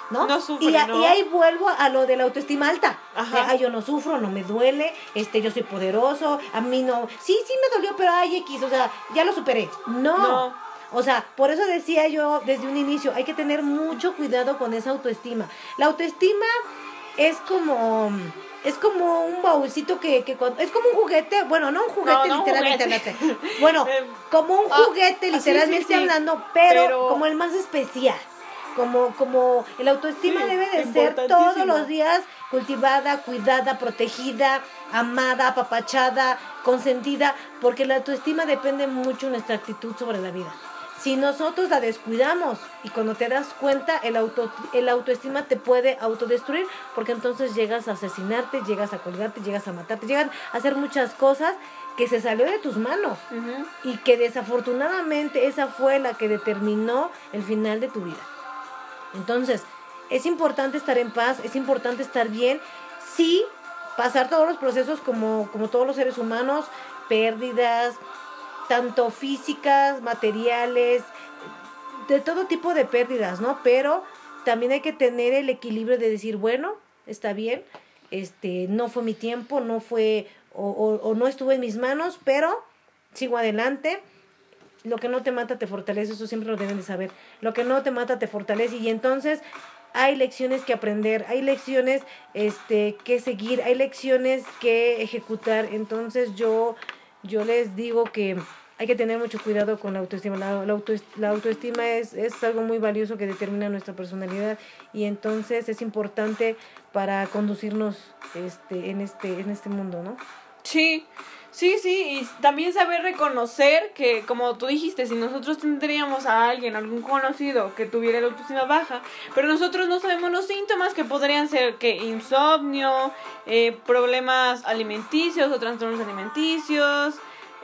B: ¿no? y, ahí vuelvo a lo de la autoestima alta. Ajá. yo no sufro, no me duele, este, yo soy poderoso, a mí no. Sí, sí me dolió, pero ay, X, o sea, ya lo superé. No. O sea, por eso decía yo desde un inicio, hay que tener mucho cuidado con esa autoestima. La autoestima es como es como un baúlcito que, que es como un juguete, bueno, no un juguete literalmente, bueno, em, como un ah, juguete literalmente hablando, pero, como el más especial. Como, como el autoestima debe de ser todos los días cultivada, cuidada, protegida, amada, apapachada, consentida, porque la autoestima depende mucho de nuestra actitud sobre la vida. Si nosotros la descuidamos y cuando te das cuenta, el, auto, el autoestima te puede autodestruir, porque entonces llegas a asesinarte, llegas a colgarte, llegas a matarte, llegan a hacer muchas cosas que se salió de tus manos. Y que desafortunadamente esa fue la que determinó el final de tu vida. Entonces, es importante estar en paz, es importante estar bien, sí, pasar todos los procesos como, como todos los seres humanos, pérdidas, tanto físicas, materiales, de todo tipo de pérdidas, ¿no? Pero también hay que tener el equilibrio de decir, bueno, está bien, este, no fue mi tiempo, no fue, o, no estuvo en mis manos, pero sigo adelante lo que no te mata te fortalece, eso siempre lo deben de saber. Lo que no te mata te fortalece y entonces hay lecciones que aprender, hay lecciones este que seguir, hay lecciones que ejecutar. Entonces yo yo les digo que hay que tener mucho cuidado con la autoestima. La, la auto- la autoestima es, es algo muy valioso que determina nuestra personalidad y entonces es importante para conducirnos este, en, este, en este mundo, ¿no?
A: Sí, sí, sí, y también saber reconocer que, como tú dijiste, si nosotros tendríamos a alguien, algún conocido que tuviera la autoestima baja, pero nosotros no sabemos los síntomas que podrían ser que insomnio, eh, problemas alimenticios o trastornos alimenticios,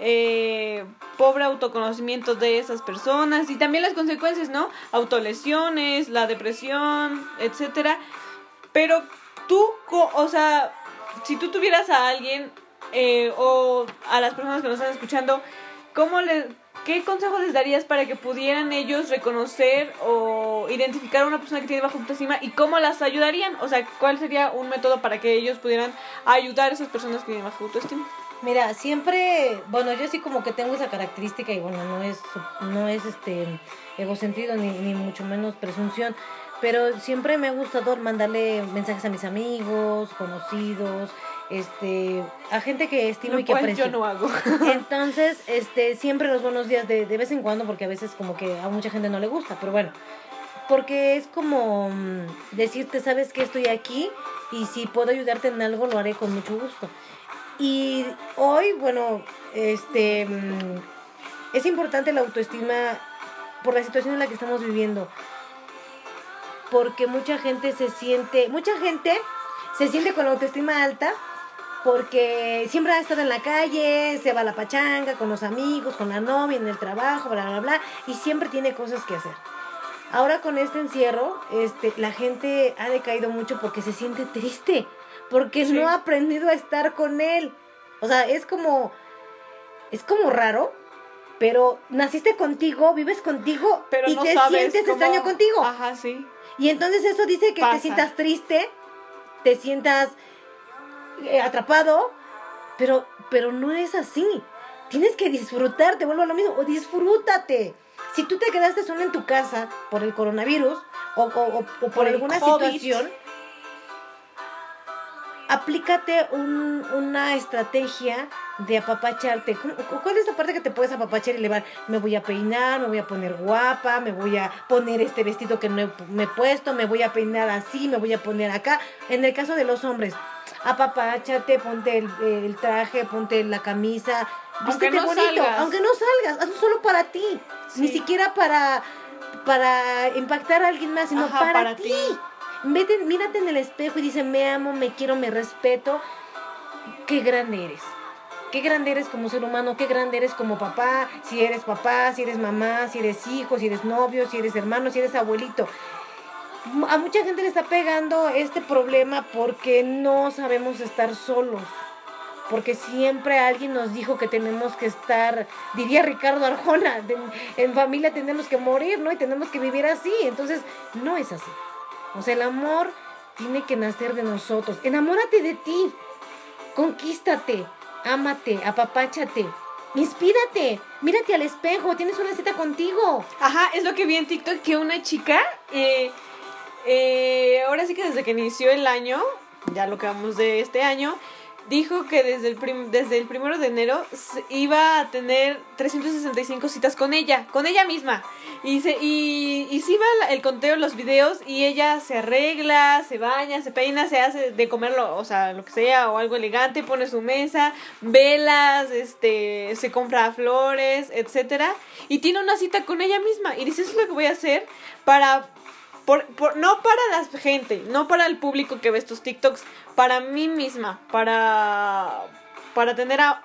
A: eh, pobre autoconocimiento de esas personas y también las consecuencias, ¿no? Autolesiones, la depresión, etcétera. Pero tú, o sea, si tú tuvieras a alguien eh, o a las personas que nos están escuchando, ¿cómo le, ¿qué consejo les darías para que pudieran ellos reconocer o identificar a una persona que tiene baja autoestima y cómo las ayudarían? O sea, ¿cuál sería un método para que ellos pudieran ayudar a esas personas que tienen baja autoestima?
B: Mira, siempre, bueno, yo sí como que tengo esa característica y bueno, no es, no es este egocentrismo ni, ni mucho menos presunción, pero siempre me ha gustado mandarle mensajes a mis amigos, conocidos, este, a gente que estimo
A: Lo
B: y que
A: cual
B: aprecio.
A: yo no hago.
B: Entonces, este, siempre los buenos días de, de vez en cuando, porque a veces como que a mucha gente no le gusta, pero bueno, porque es como mm, decirte, sabes que estoy aquí y si puedo ayudarte en algo, lo haré con mucho gusto. Y hoy, bueno, este, mm, es importante la autoestima por la situación en la que estamos viviendo, porque mucha gente se siente, mucha gente se siente con la autoestima alta porque siempre ha estado en la calle, se va a la pachanga con los amigos, con la novia, en el trabajo, bla, bla, bla, y siempre tiene cosas que hacer. Ahora con este encierro, este, la gente ha decaído mucho porque se siente triste, porque
A: Sí.
B: no ha aprendido a estar con él. O sea, es como, es como raro, pero naciste contigo, vives contigo
A: Pero
B: y
A: no
B: te sientes
A: cómo-
B: extraño contigo.
A: Ajá, sí.
B: Y entonces eso dice que
A: Pasa.
B: te sientas triste, te sientas eh, atrapado, pero, pero no es así. Tienes que disfrutar, te vuelvo a lo mismo, o disfrútate. Si tú te quedaste solo en tu casa por el coronavirus o, o- o- por, alguna situación, aplícate un- una estrategia de apapacharte. ¿Cómo- cu- ¿Cuál es la parte que te puedes apapachar y elevar? Me voy a peinar, me voy a poner guapa, me voy a poner este vestido que no he- me he puesto, me voy a peinar así, me voy a poner acá. En el caso de los hombres, apapáchate, ponte el, el traje, ponte la camisa, vístete
A: no
B: bonito,
A: salgas.
B: aunque no salgas, hazlo solo para ti, ni siquiera para para impactar a alguien más, sino
A: Ajá,
B: para,
A: para
B: ti.
A: ti.
B: Vete, mírate en el espejo y dice, me amo, me quiero, me respeto. Qué grande eres. Qué grande eres como ser humano, qué grande eres como papá, si eres papá, si eres mamá, si eres hijo, si eres novio, si eres hermano, si eres abuelito. A mucha gente le está pegando este problema porque no sabemos estar solos. Porque siempre alguien nos dijo que tenemos que estar, diría Ricardo Arjona, en familia tenemos que morir, ¿no? Y tenemos que vivir así. Entonces, no es así. O sea, el amor tiene que nacer de nosotros. Enamórate de ti. Conquístate. Ámate. Apapáchate. Inspírate. Mírate al espejo. Tienes una cita contigo.
A: Ajá, es lo que vi en TikTok que una chica, eh, eh, ahora sí que desde que inició el año, ya lo que vamos de este año, dijo que desde el, desde el primero de enero iba a tener 365 citas con ella, con ella misma. Y se, y, y iba la- el conteo, los videos, y ella se arregla, se baña, se peina, se hace de comerlo, o sea, lo que sea, o algo elegante, pone su mesa, velas, este, se compra flores, etcétera, y tiene una cita con ella misma. Y dice, eso es lo que voy a hacer para por, por- no para la gente, no para el público que ve estos TikToks, para mí misma, para, para, tener a-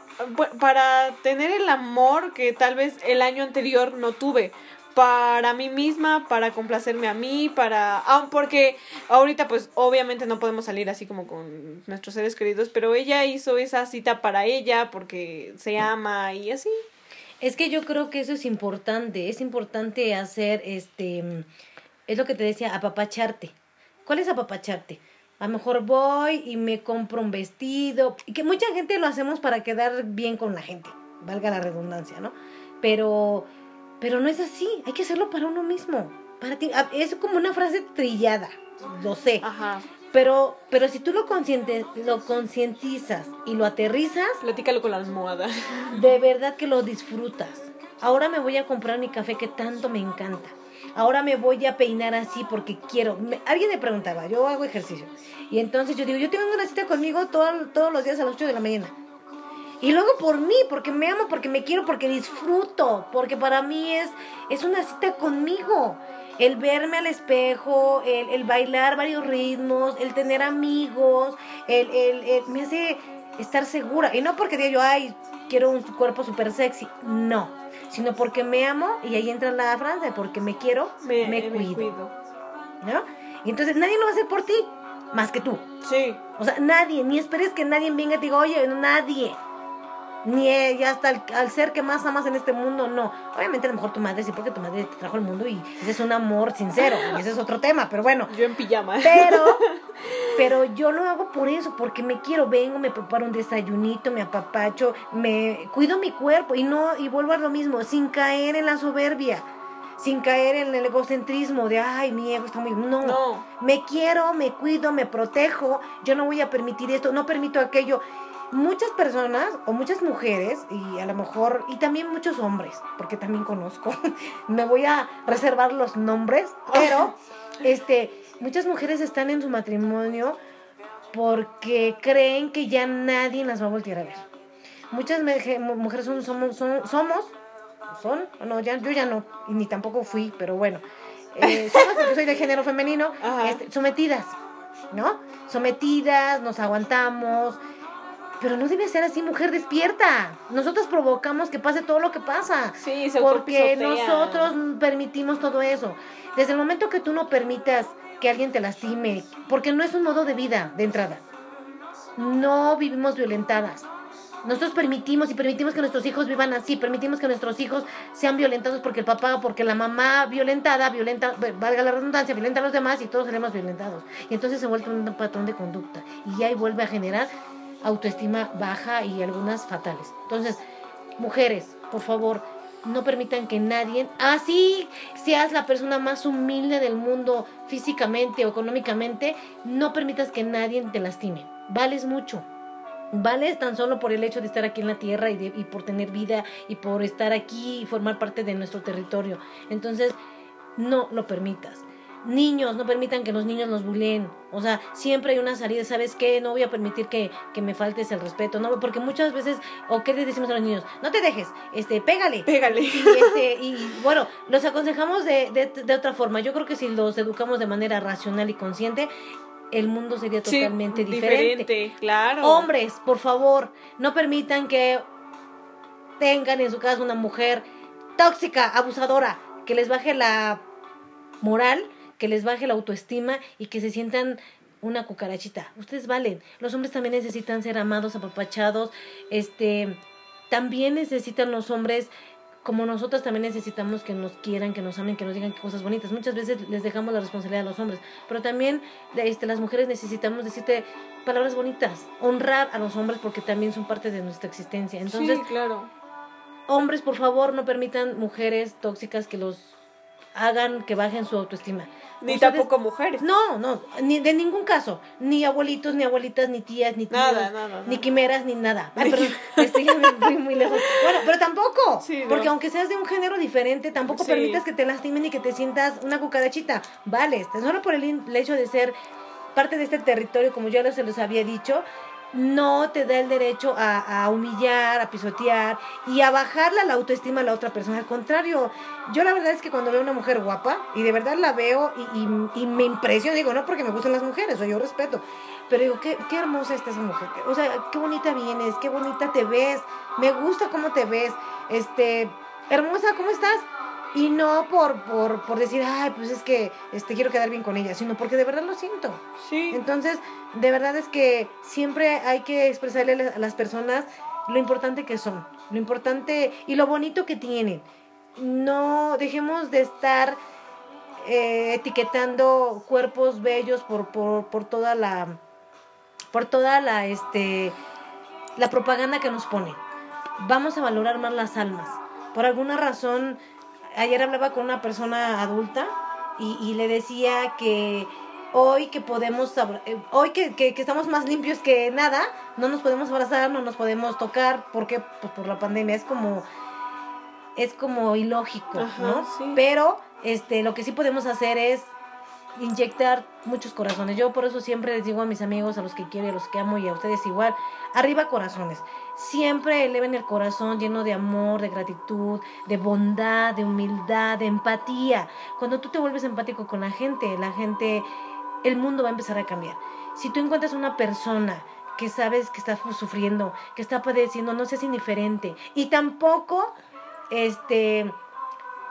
A: para tener el amor que tal vez el año anterior no tuve. Para mí misma, para complacerme a mí, para... Ah, porque ahorita pues obviamente no podemos salir así como con nuestros seres queridos, pero ella hizo esa cita para ella porque se ama y así.
B: Es que yo creo que eso es importante. Es importante hacer este. Es lo que te decía, apapacharte. ¿Cuál es apapacharte? A lo mejor voy y me compro un vestido. Y que mucha gente lo hacemos para quedar bien con la gente. Valga la redundancia, ¿no? Pero. Pero no es así. Hay que hacerlo para uno mismo. Para ti. Ah, Es como una frase trillada. Lo sé.
A: Ajá.
B: Pero, pero si tú lo, consciente, lo concientizas y lo aterrizas,
A: Platícalo con la almohada.
B: de verdad que lo disfrutas. Ahora me voy a comprar mi café que tanto me encanta. Ahora me voy a peinar así porque quiero. Alguien me preguntaba, yo hago ejercicio. Y entonces yo digo, yo tengo una cita conmigo todo- todos los días a las 8 de la mañana. Y luego por mí, porque me amo, porque me quiero, porque disfruto, porque para mí es, es una cita conmigo. El verme al espejo, el, el bailar varios ritmos, el tener amigos, el, el- el- me hace estar segura. Y no porque diga yo, ay, quiero un cuerpo súper sexy. No, sino porque me amo, y ahí entra la frase, porque me quiero, me,
A: Me, me
B: cuido.
A: cuido.
B: ¿No? Y entonces nadie lo va a hacer por ti, más que tú.
A: Sí.
B: O sea, nadie, ni esperes que nadie venga y te diga, oye, nadie. Ni ya hasta el, al ser que más amas en este mundo, no. Obviamente a lo mejor tu madre sí, porque tu madre te trajo al mundo y ese es un amor sincero, y ese es otro tema, pero bueno.
A: Yo en pijama.
B: Pero, pero yo lo hago por eso, porque me quiero, vengo, me preparo un desayunito, me apapacho, me cuido mi cuerpo y no, y vuelvo a lo mismo, sin caer en la soberbia, sin caer en el egocentrismo de ay, mi ego está muy. No,
A: No.
B: me quiero, me cuido, me protejo, yo no voy a permitir esto, no permito aquello. Muchas personas o muchas mujeres y a lo mejor y también muchos hombres, porque también conozco. me voy a reservar los nombres, pero este muchas mujeres están en su matrimonio porque creen que ya nadie las va a voltear a ver. Muchas mujeres son, somos, son- somos, son, no, ya, yo ya no, y ni tampoco fui, pero bueno, eh, somos porque soy de género femenino, este, sometidas, ¿no? Sometidas, nos aguantamos, pero no debe ser así, mujer despierta. Nosotros provocamos que pase todo lo que pasa.
A: Sí, se
B: Porque nosotros permitimos todo eso. Desde el momento que tú no permitas que alguien te lastime, porque no es un modo de vida de entrada. No vivimos violentadas. Nosotros permitimos y permitimos que nuestros hijos vivan así, permitimos que nuestros hijos sean violentados porque el papá, porque la mamá violentada, violenta, valga la redundancia, violenta a los demás y todos seremos violentados. Y entonces se vuelve un patrón de conducta y ahí vuelve a generar autoestima baja y algunas fatales. Entonces, mujeres, por favor, no permitan que nadie, así seas la persona más humilde del mundo físicamente o económicamente, no permitas que nadie te lastime. Vales mucho. Vales tan solo por el hecho de estar aquí en la tierra y, de- y por tener vida y por estar aquí y formar parte de nuestro territorio. Entonces, no lo permitas. Niños, no permitan que los niños nos buleen. O sea, siempre hay una salida. ¿Sabes qué? No voy a permitir que, que me faltes el respeto. No, porque muchas veces, o qué les decimos a los niños, no te dejes, este, pégale.
A: Pégale.
B: Y, este, y bueno, los aconsejamos de, de, de otra forma. Yo creo que si los educamos de manera racional y consciente, el mundo sería
A: Sí,
B: totalmente diferente.
A: claro.
B: Hombres, por favor, no permitan que tengan en su casa una mujer tóxica, abusadora, que les baje la moral, que les baje la autoestima y que se sientan una cucarachita. Ustedes valen. Los hombres también necesitan ser amados, apapachados. Este, también necesitan los hombres como nosotros también necesitamos que nos quieran, que nos amen, que nos digan cosas bonitas. Muchas veces les dejamos la responsabilidad a los hombres, pero también este, las mujeres necesitamos decirte palabras bonitas, honrar a los hombres porque también son parte de nuestra existencia. Entonces,
A: sí, claro.
B: hombres, por favor, no permitan mujeres tóxicas que los hagan que bajen su autoestima.
A: Ni
B: Ustedes-
A: tampoco mujeres.
B: No, no, ni de ningún caso. Ni abuelitos, ni abuelitas, ni tías, ni tíos,
A: Nada, nada,
B: ni quimeras, ni nada. Ay, perdón, este, ya me fui muy lejos. Bueno, pero tampoco.
A: Sí, no.
B: Porque aunque seas de un género diferente, tampoco
A: Sí.
B: permitas que te lastimen y que te sientas una cucarachita. Vale, tan solo por el, el hecho de ser parte de este territorio, como ya se los había dicho, no te da el derecho a, a humillar, a pisotear y a bajarle la autoestima a la otra persona. Al contrario, yo la verdad es que cuando veo una mujer guapa, y de verdad la veo y, y- me impresiona, digo, no porque me gustan las mujeres, o yo respeto, pero digo, qué, qué hermosa está esa mujer. O sea, qué bonita vienes, qué bonita te ves, me gusta cómo te ves, este, hermosa, ¿cómo estás? Y no por, por, por decir, ay, pues es que este, quiero quedar bien con ella, sino porque de verdad lo siento.
A: Sí.
B: Entonces, de verdad es que siempre hay que expresarle a las personas lo importante que son, lo importante y lo bonito que tienen. No dejemos de estar eh, etiquetando cuerpos bellos por, por, por toda la por toda la este la propaganda que nos pone. Vamos a valorar más las almas. Por alguna razón, ayer hablaba con una persona adulta y, y le decía que hoy que podemos, eh, hoy que, que, que estamos más limpios que nada, no nos podemos abrazar, no nos podemos tocar, ¿por qué? Pues por la pandemia, es como, es como ilógico,
A: Ajá,
B: ¿no?
A: sí.
B: Pero, este, lo que sí podemos hacer es inyectar muchos corazones. Yo por eso siempre les digo a mis amigos, a los que quiero y a los que amo y a ustedes igual, arriba corazones. Siempre eleven el corazón lleno de amor, de gratitud, de bondad, de humildad, de empatía. Cuando tú te vuelves empático con la gente, la gente, el mundo va a empezar a cambiar. Si tú encuentras una persona que sabes que está sufriendo, que está padeciendo, no seas indiferente. Y tampoco, este,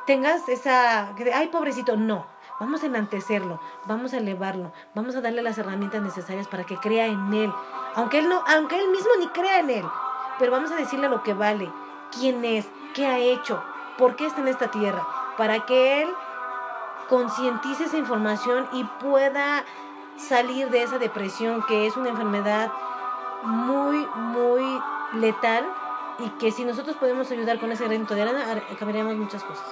B: tengas esa, ay, pobrecito, no. Vamos a enaltecerlo, vamos a elevarlo, vamos a darle las herramientas necesarias para que crea en él. Aunque él no, aunque él mismo ni crea en él, pero vamos a decirle lo que vale, quién es, qué ha hecho, por qué está en esta tierra, para que él concientice esa información y pueda salir de esa depresión que es una enfermedad muy, muy letal y que si nosotros podemos ayudar con ese granito de arena, ar- cambiaríamos muchas cosas.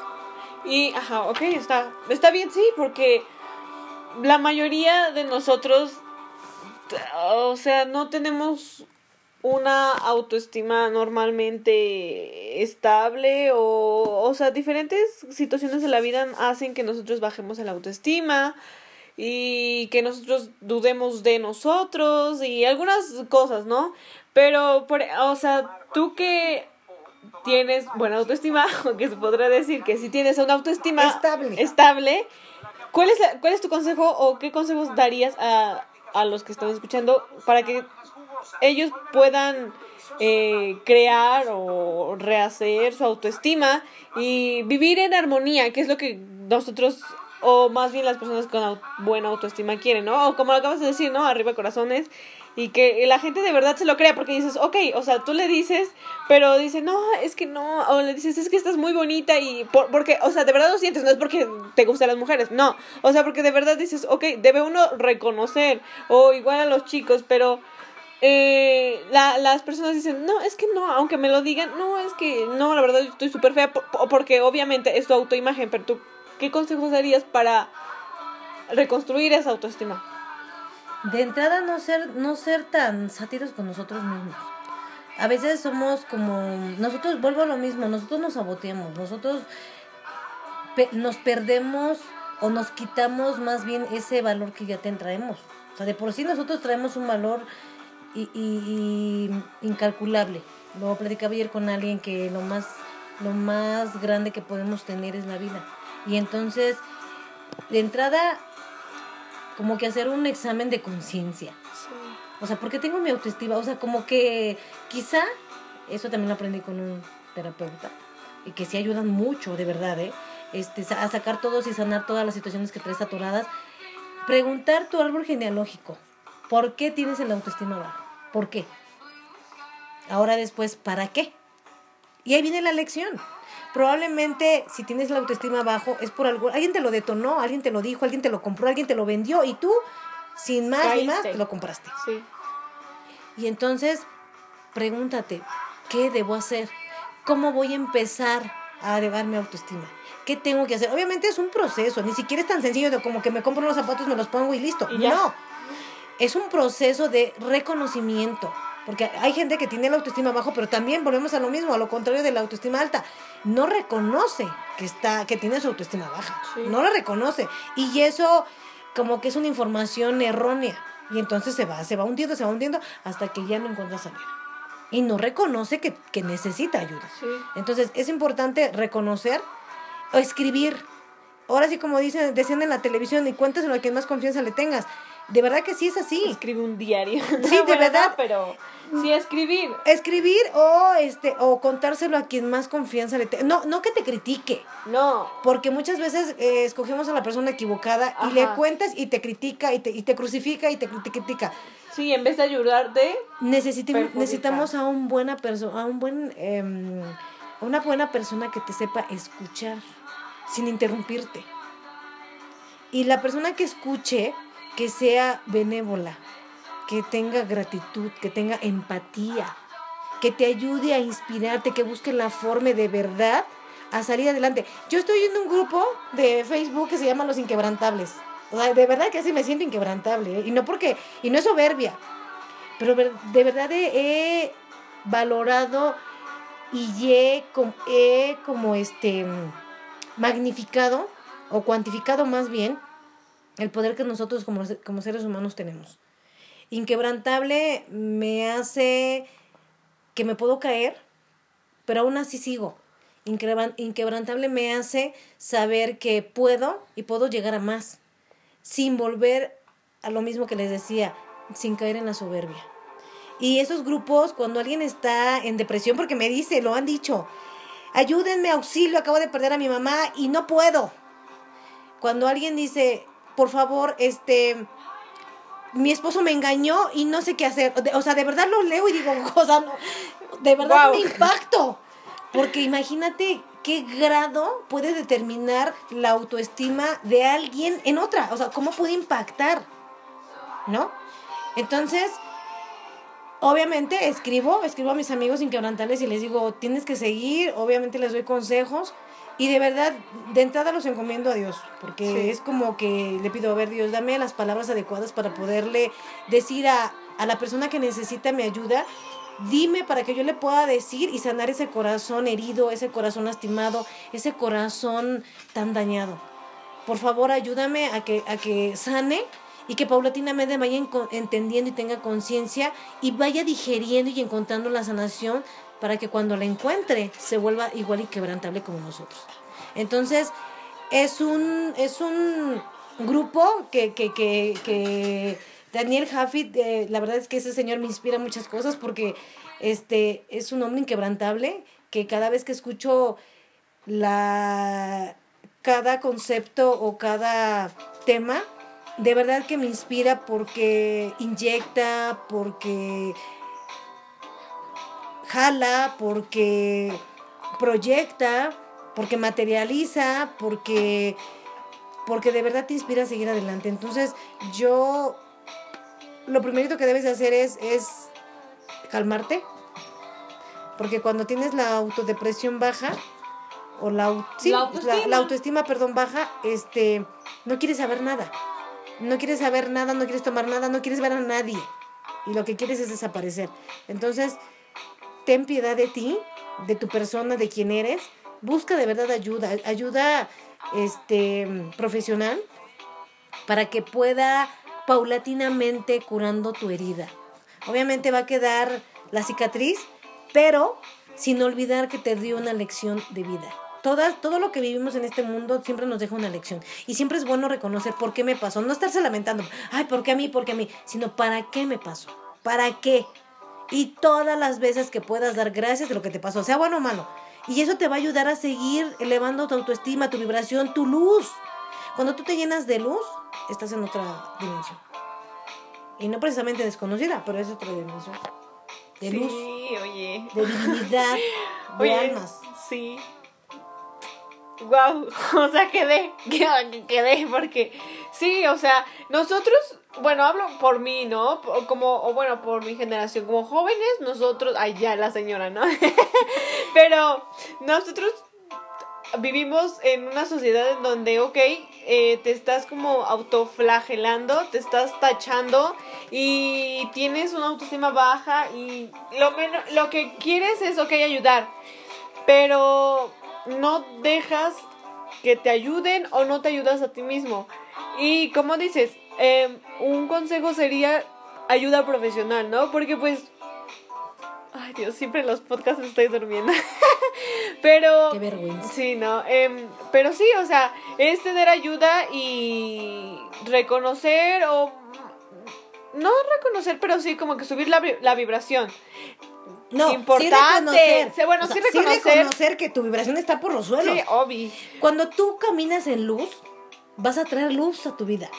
A: Y, ajá, ok, está, está bien, sí, porque la mayoría de nosotros, o sea, no tenemos una autoestima normalmente estable o, o sea, diferentes situaciones de la vida hacen que nosotros bajemos la autoestima y que nosotros dudemos de nosotros y algunas cosas, ¿no? Pero, por, o sea, tú que tienes buena autoestima, que se podrá decir que si tienes una autoestima
B: Estable.
A: estable, ¿cuál es, la- ¿cuál es tu consejo o qué consejos darías a, a los que están escuchando para que ellos puedan eh, crear o rehacer su autoestima y vivir en armonía, que es lo que nosotros, o más bien las personas con buena autoestima quieren, ¿no? O como acabas de decir, ¿no? Arriba corazones. Y que la gente de verdad se lo crea porque dices, ok, o sea, tú le dices, pero dice, no, es que no, o le dices, es que estás muy bonita y por, porque, o sea, de verdad lo sientes, no es porque te gustan las mujeres, no, o sea, porque de verdad dices, ok, debe uno reconocer, o igual a los chicos, pero eh, la, las personas dicen, no, es que no, aunque me lo digan, no, es que no, la verdad yo estoy súper fea, por- por- porque obviamente es tu autoimagen, pero tú, ¿qué consejos darías para reconstruir esa autoestima?
B: De entrada no ser, no ser tan sátiros con nosotros mismos. A veces somos como, nosotros, vuelvo a lo mismo, nosotros nos saboteamos, nosotros nos perdemos o nos quitamos más bien ese valor que ya te traemos. O sea, de por sí nosotros traemos un valor y, y- y incalculable. Lo platicaba ayer con alguien que lo más, lo más grande que podemos tener es la vida. Y entonces, de entrada, como que hacer un examen de conciencia. O sea, porque tengo mi autoestima. O sea, como que quizá, eso también lo aprendí con un terapeuta, y que sí ayudan mucho, de verdad, ¿eh? Este, a sacar todos y sanar todas las situaciones que traes atoradas. Preguntar tu árbol genealógico. ¿Por qué tienes el autoestima bajo? ¿Por qué? Ahora después, ¿para qué? Y ahí viene la lección. Probablemente si tienes la autoestima bajo es por algo, alguien te lo detonó, alguien te lo dijo, alguien te lo compró, alguien te lo vendió y tú, sin más ni más, te lo compraste.
A: Sí.
B: Y entonces, pregúntate, ¿qué debo hacer? ¿Cómo voy a empezar a elevar mi autoestima? ¿Qué tengo que hacer? Obviamente es un proceso, ni siquiera es tan sencillo de como que me compro los zapatos, me los pongo y listo.
A: Y.
B: No, es un proceso de reconocimiento. Porque hay gente que tiene la autoestima bajo, pero también volvemos a lo mismo, a lo contrario de la autoestima alta. No reconoce que está, que tiene su autoestima baja.
A: Sí.
B: No la reconoce. Y eso como que es una información errónea. Y entonces se va, se va hundiendo, se va hundiendo hasta que ya no encuentra salida. Y no reconoce que, que necesita ayuda.
A: Sí.
B: Entonces es importante reconocer o escribir. Ahora sí, como dicen, decían en la televisión, y cuéntaselo a quien más confianza le tengas. De verdad que sí es así.
A: Escribe un diario.
B: Sí, de verdad.
A: no, pero sí escribir.
B: Escribir o este o contárselo a quien más confianza le tenga. No, no que te critique.
A: No.
B: Porque muchas veces eh, escogemos a la persona equivocada y le cuentas y te critica y te, y te crucifica y te, te critica.
A: Sí, en vez de ayudarte,
B: necesitamos a un buena persona, a un buen a una buena persona que te sepa escuchar sin interrumpirte. Y la persona que escuche que sea benévola, que tenga gratitud, que tenga empatía, que te ayude a inspirarte, que busque la forma de verdad a salir adelante. Yo estoy en un grupo de Facebook que se llama Los Inquebrantables. O sea, de verdad que así me siento inquebrantable. ¿eh? Y no porque, y no es soberbia, pero de verdad he, valorado y he, he como este magnificado o cuantificado más bien el poder que nosotros como, como seres humanos tenemos. Inquebrantable me hace que me puedo caer, pero aún así sigo. Inquebrantable me hace saber que puedo y puedo llegar a más, sin volver a lo mismo que les decía, sin caer en la soberbia. Y esos grupos, cuando alguien está en depresión, porque me dice, lo han dicho, ayúdenme, auxilio, acabo de perder a mi mamá y no puedo. Cuando alguien dice, por favor, este, mi esposo me engañó y no sé qué hacer. O sea, de verdad lo leo y digo, cosa, no, de verdad me impacto. Porque imagínate qué grado puede determinar la autoestima de alguien en otra. O sea, cómo puede impactar. ¿No? Entonces, obviamente escribo, escribo a mis amigos inquebrantables y les digo, tienes que seguir, obviamente les doy consejos. Y de verdad, de entrada los encomiendo a Dios, porque es como que le pido, a ver, Dios, dame las palabras adecuadas para poderle decir a, a la persona que necesita mi ayuda Dime para que yo le pueda decir y sanar ese corazón herido, ese corazón lastimado, ese corazón tan dañado. Por favor, ayúdame a que, a que sane y que paulatinamente vaya entendiendo y tenga conciencia y vaya digeriendo y encontrando la sanación para que cuando la encuentre se vuelva igual y quebrantable como nosotros. Entonces, es un, es un grupo que, que, que, que Daniel Jaffit, eh, la verdad es que ese señor me inspira muchas cosas porque este es un hombre inquebrantable que cada vez que escucho la cada concepto o cada tema, de verdad que me inspira porque inyecta, porque jala, porque proyecta, porque materializa, porque porque de verdad te inspira a seguir adelante. Entonces, yo lo primerito que debes de hacer es, es calmarte. Porque cuando tienes la autodepresión baja, o la, sí, la, autoestima. perdón, baja, este, no quieres saber nada. No quieres saber nada, no quieres tomar nada, no quieres ver a nadie. Y lo que quieres es desaparecer. Entonces, ten piedad de ti, de tu persona, de quién eres. Busca de verdad ayuda, ayuda este, profesional para que pueda paulatinamente curando tu herida. Obviamente va a quedar la cicatriz, pero sin olvidar que te dio una lección de vida. Todas, todo lo que vivimos en este mundo siempre nos deja una lección. Y siempre es bueno reconocer por qué me pasó. No estarse lamentando, ay, ¿por qué a mí? ¿Por qué a mí? Sino, ¿para qué me pasó? ¿Para qué? Y todas las veces que puedas dar gracias de lo que te pasó, sea bueno o malo. Y eso te va a ayudar a seguir elevando tu autoestima, tu vibración, tu luz. Cuando tú te llenas de luz, estás en otra dimensión. Y no precisamente desconocida, pero es otra dimensión. De luz.
A: Sí, oye.
B: De divinidad, de almas.
A: Sí. Wow, o sea, quedé, quedé, porque sí, o sea, nosotros, bueno, hablo por mí, ¿no? Como, o bueno, por mi generación, como jóvenes, nosotros, ay, ya la señora, ¿no? Pero nosotros vivimos en una sociedad en donde, ok, eh, te estás como autoflagelando, te estás tachando y tienes una autoestima baja y lo, menos, lo que quieres es, ok, ayudar, pero no dejas que te ayuden o no te ayudas a ti mismo. Y como dices, em, un consejo sería ayuda profesional, ¿no? Porque pues Ay, Dios, siempre en los podcasts estoy durmiendo. pero.
B: Qué vergüenza.
A: Sí, no. Em, pero sí, o sea, es tener ayuda y reconocer o. No reconocer, pero sí como que subir la, la vibración.
B: No,
A: importante.
B: Sí bueno, sí, reconocer. reconocer que tu vibración está por los suelos.
A: Sí, obvio.
B: Cuando tú caminas en luz, vas a traer luz a tu vida.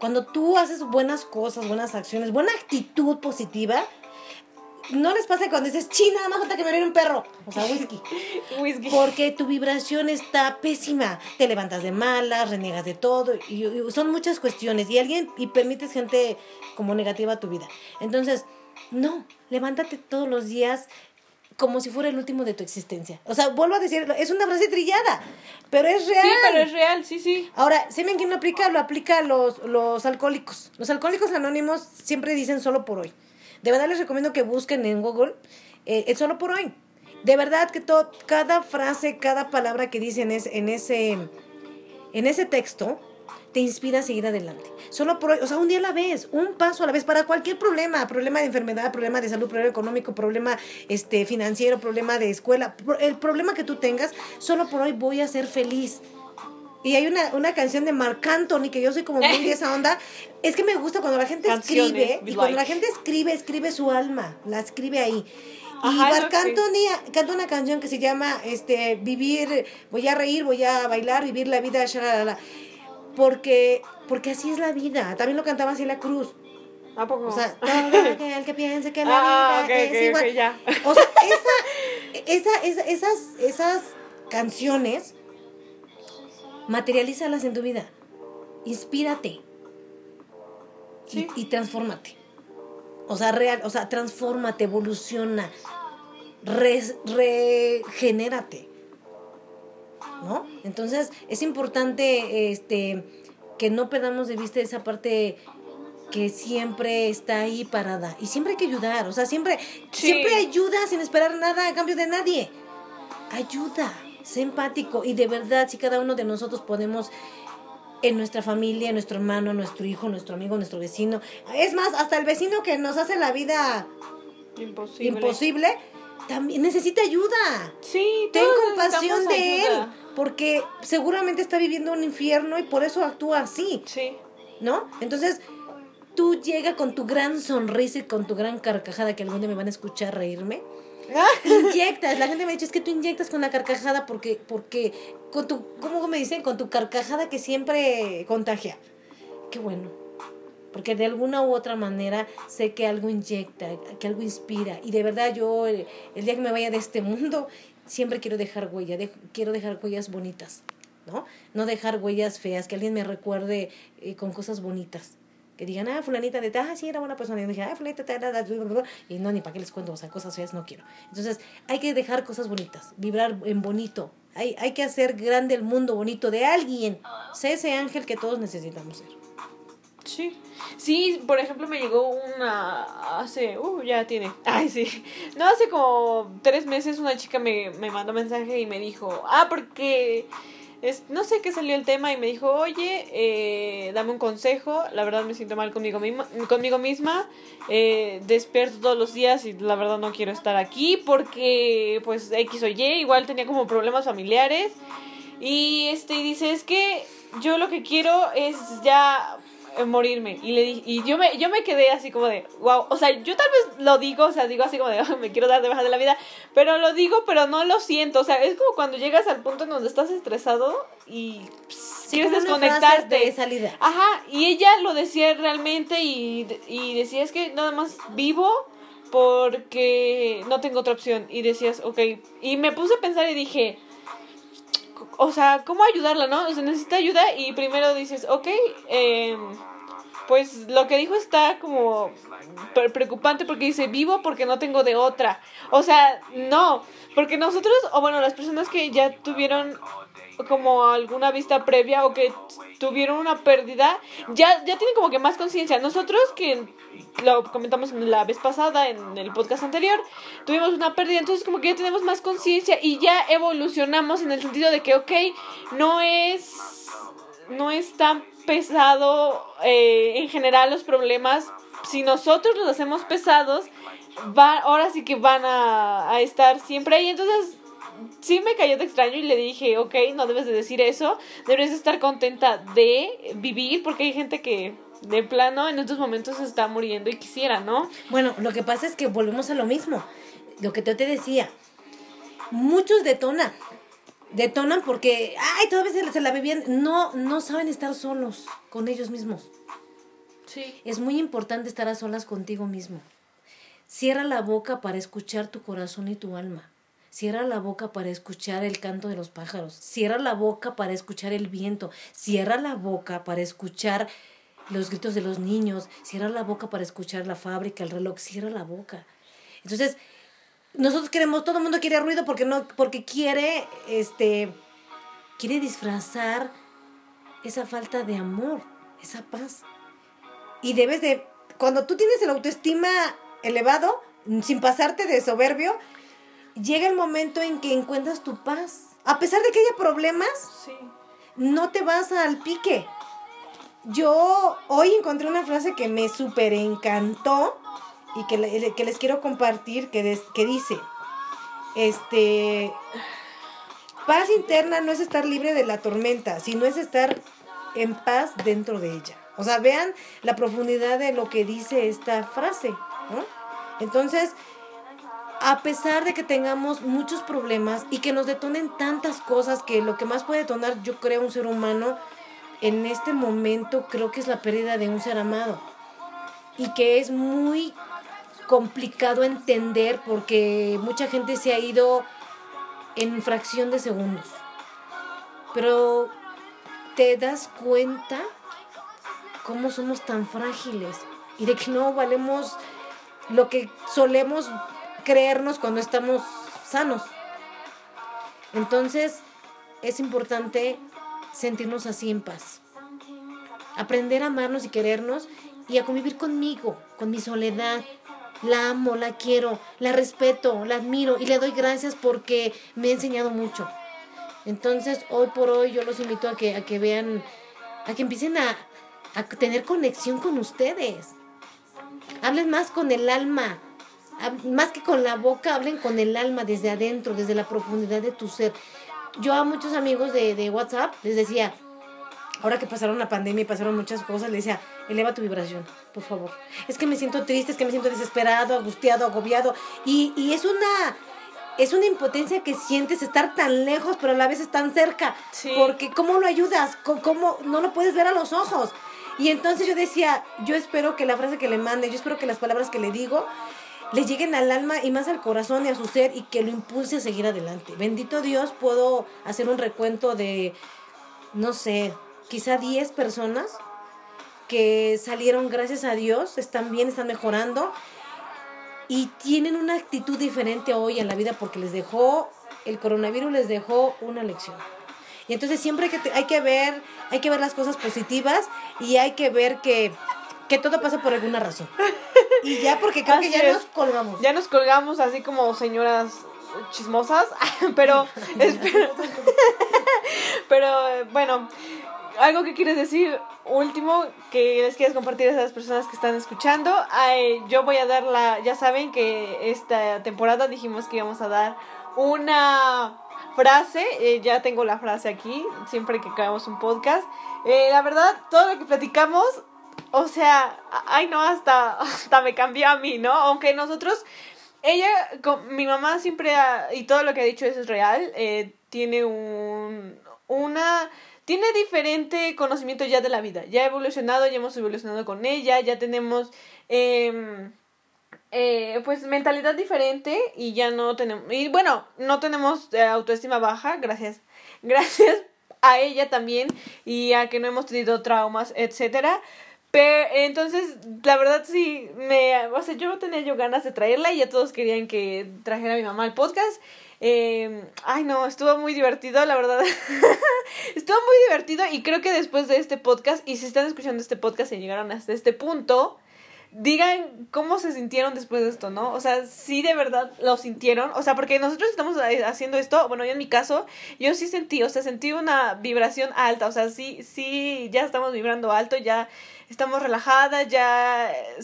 B: Cuando tú haces buenas cosas, buenas acciones, buena actitud positiva, no les pasa cuando dices, china, nada más falta que me viene un perro. O sea, whisky.
A: whisky.
B: Porque tu vibración está pésima. Te levantas de malas, reniegas de todo. Y, son muchas cuestiones. Y alguien, y permites gente como negativa a tu vida. Entonces, no, levántate todos los días como si fuera el último de tu existencia. O sea, vuelvo a decir, es una frase trillada, pero es real.
A: Sí, pero es real, sí, sí.
B: Ahora, ¿saben quién lo aplica? Lo aplica los, los alcohólicos. Los alcohólicos anónimos siempre dicen solo por hoy. De verdad les recomiendo que busquen en Google eh, el solo por hoy. De verdad que todo, cada frase, cada palabra que dicen es, en, ese, en ese texto te inspira a seguir adelante. Solo por hoy, o sea, un día a la vez, un paso a la vez para cualquier problema, problema de enfermedad, problema de salud, problema económico, problema este financiero, problema de escuela, el problema que tú tengas, solo por hoy voy a ser feliz. Y hay una, una canción de Marc Anthony, que yo soy como muy de esa onda. Es que me gusta cuando la gente
A: Canciones,
B: escribe,
A: be
B: y cuando la gente escribe, escribe su alma, la escribe ahí. Y Marc. Anthony canta una canción que se llama este Vivir, voy a reír, voy a bailar, vivir la vida, shalalala. Porque, porque así es la vida. También lo cantaba Celia Cruz.
A: ¿A poco?
B: O sea, todo aquel que piense que la
A: Ah,
B: vida
A: ok,
B: es igual.
A: ya.
B: O sea, esa, esa, esa- esas, esas canciones, materialízalas en tu vida. Inspírate. Y,
A: Sí.
B: y transfórmate. O sea, real, o sea, transfórmate, evoluciona, re- regenérate. ¿No? Entonces, es importante este que no perdamos de vista esa parte que siempre está ahí parada y siempre hay que ayudar, o sea, siempre
A: Sí.
B: siempre ayuda sin esperar nada a cambio de nadie. Ayuda, sé empático y de verdad si cada uno de nosotros podemos en nuestra familia, en nuestro hermano, nuestro hijo, nuestro amigo, nuestro vecino, es más, hasta el vecino que nos hace la vida
A: Imposible.
B: imposible, también necesita ayuda.
A: Sí,
B: Ten compasión de
A: ayuda.
B: Porque seguramente está viviendo un infierno y por eso actúa así,
A: Sí.
B: ¿no? Entonces, tú llega con tu gran sonrisa y con tu gran carcajada que algún día me van a escuchar reírme. Inyectas, la gente me ha dicho, es que tú inyectas con la carcajada porque, porque con tu, ¿cómo me dicen? Con tu carcajada que siempre contagia. Qué bueno. Porque de alguna u otra manera sé que algo inyecta, que algo inspira. Y de verdad yo, el, el día que me vaya de este mundo, siempre quiero dejar huella, de- quiero dejar huellas bonitas, ¿no? No dejar huellas feas, que alguien me recuerde eh, con cosas bonitas. Que digan, ah, fulanita de, ah, sí, era buena persona. Y dije, ah, fulanita, ta, ta, ta, bla, bla, bla". y no, ni para qué les cuento, o sea, cosas feas no quiero. Entonces, hay que dejar cosas bonitas, vibrar en bonito. Hay, hay que hacer grande el mundo bonito de alguien. Sé ese ángel que todos necesitamos ser.
A: Sí. Sí, por ejemplo, me llegó una hace, uh, ya tiene. Ay, sí. No, hace como tres meses una chica me, me mandó mensaje y me dijo, ah, porque es, no sé qué salió el tema y me dijo, oye, eh, dame un consejo, la verdad me siento mal conmigo misma, conmigo misma, eh, despierto todos los días y la verdad no quiero estar aquí porque pues X o Y, igual tenía como problemas familiares y este y dice, es que yo lo que quiero es ya morirme y le di- y yo me yo me quedé así como de wow o sea yo tal vez lo digo o sea digo así como de "Ah, me quiero dar de baja de la vida pero lo digo pero no lo siento o sea es como cuando llegas al punto en donde estás estresado y pss, quieres desconectarte
B: de salida.
A: Ajá, y ella lo decía realmente y, y decía es que nada más vivo porque no tengo otra opción. Y decías, ok, y me puse a pensar y dije, o sea, ¿cómo ayudarla, no? O sea, necesita ayuda y primero dices, ok, eh, pues lo que dijo está como pre- preocupante porque dice, vivo porque no tengo de otra. O sea, no, porque nosotros, o bueno, las personas que ya tuvieron como alguna vista previa o que tuvieron una pérdida, ya, ya tienen como que más conciencia. Nosotros que lo comentamos la vez pasada en el podcast anterior, tuvimos una pérdida, entonces como que ya tenemos más conciencia y ya evolucionamos en el sentido de que, ok, no es, no es tan pesado eh, en general los problemas. Si nosotros los hacemos pesados, va, ahora sí que van a, a estar siempre ahí. Entonces, sí me cayó de extraño y le dije, ok, no debes de decir eso, debes de estar contenta de vivir porque hay gente que de plano en estos momentos se está muriendo y quisiera, ¿no?
B: Bueno, lo que pasa es que volvemos a lo mismo. Lo que yo te decía. Muchos detonan. Detonan porque, ay, todavía se, se la bebían. No, no saben estar solos con ellos mismos.
A: Sí.
B: Es muy importante estar a solas contigo mismo. Cierra la boca para escuchar tu corazón y tu alma. Cierra la boca para escuchar el canto de los pájaros. Cierra la boca para escuchar el viento. Cierra la boca para escuchar los gritos de los niños. Cierra la boca para escuchar la fábrica, el reloj. Cierra la boca. Entonces, nosotros queremos, todo el mundo quiere ruido porque no, porque quiere, este, quiere disfrazar esa falta de amor, esa paz. Y debes de, cuando tú tienes el autoestima elevado, sin pasarte de soberbio, llega el momento en que encuentras tu paz. A pesar de que haya problemas,
A: Sí.
B: no te vas al pique. Yo hoy encontré una frase que me súper encantó y que, que les quiero compartir, que, des- que dice, este, paz interna no es estar libre de la tormenta, sino es estar en paz dentro de ella. O sea, vean la profundidad de lo que dice esta frase, ¿no? Entonces, a pesar de que tengamos muchos problemas y que nos detonen tantas cosas que lo que más puede detonar, yo creo, un ser humano en este momento, creo que es la pérdida de un ser amado. Y que es muy complicado entender porque mucha gente se ha ido en fracción de segundos. Pero te das cuenta cómo somos tan frágiles y de que no valemos lo que solemos creernos cuando estamos sanos. Entonces, es importante sentirnos así en paz. Aprender a amarnos y querernos y a convivir conmigo, con mi soledad. La amo, la quiero, la respeto, la admiro y le doy gracias porque me ha enseñado mucho. Entonces, hoy por hoy yo los invito a que, a que vean, a que empiecen a, a tener conexión con ustedes. Hablen más con el alma. Hab- Más que con la boca, hablen con el alma desde adentro, desde la profundidad de tu ser. Yo a muchos amigos de, de WhatsApp les decía, ahora que pasaron la pandemia y pasaron muchas cosas, les decía, eleva tu vibración, por favor. Es que me siento triste, es que me siento desesperado, angustiado, agobiado. Y, y es una... Es una impotencia que sientes estar tan lejos, pero a la vez tan cerca.
A: Sí.
B: Porque ¿cómo lo ayudas? Co- ¿Cómo no lo puedes ver a los ojos? Y entonces yo decía, yo espero que la frase que le mande, yo espero que las palabras que le digo le lleguen al alma y más al corazón y a su ser y que lo impulse a seguir adelante. Bendito Dios, puedo hacer un recuento de, no sé, quizá 10 personas que salieron gracias a Dios, están bien, están mejorando y tienen una actitud diferente hoy en la vida porque les dejó, el coronavirus les dejó una lección. Y entonces siempre hay que, hay que ver, hay que ver las cosas positivas y hay que ver que, que todo pasa por alguna razón. Y ya porque creo que
A: Así
B: ya
A: es.
B: nos colgamos.
A: Ya nos colgamos así como señoras chismosas, pero espero- pero eh, bueno, algo que quieres decir último que les quieres compartir a esas personas que están escuchando. Ay, yo voy a dar la, ya saben que esta temporada dijimos que íbamos a dar una frase, eh, ya tengo la frase aquí, siempre que creamos un podcast. Eh, la verdad, todo lo que platicamos o sea, ay no, hasta, hasta me cambió a mí, ¿no? Aunque nosotros, ella, con- mi mamá siempre, ha- y todo lo que ha dicho es real, eh, tiene un, una, tiene diferente conocimiento ya de la vida, ya ha evolucionado, ya hemos evolucionado con ella, ya tenemos, em, eh, pues mentalidad diferente y ya no tenemos, y bueno, no tenemos eh, autoestima baja, gracias, gracias a ella también y a que no hemos tenido traumas, etcétera. Pero entonces, la verdad sí, me, o sea, yo tenía yo ganas de traerla y ya todos querían que trajera a mi mamá al podcast. Eh, ay, no, estuvo muy divertido, la verdad. estuvo muy divertido y creo que después de este podcast, y si están escuchando este podcast y llegaron hasta este punto, digan cómo se sintieron después de esto, ¿no? O sea, sí de verdad lo sintieron, o sea, porque nosotros estamos haciendo esto, bueno, yo en mi caso, yo sí sentí, o sea, sentí una vibración alta, o sea, sí, sí, ya estamos vibrando alto, ya estamos relajadas, ya eh,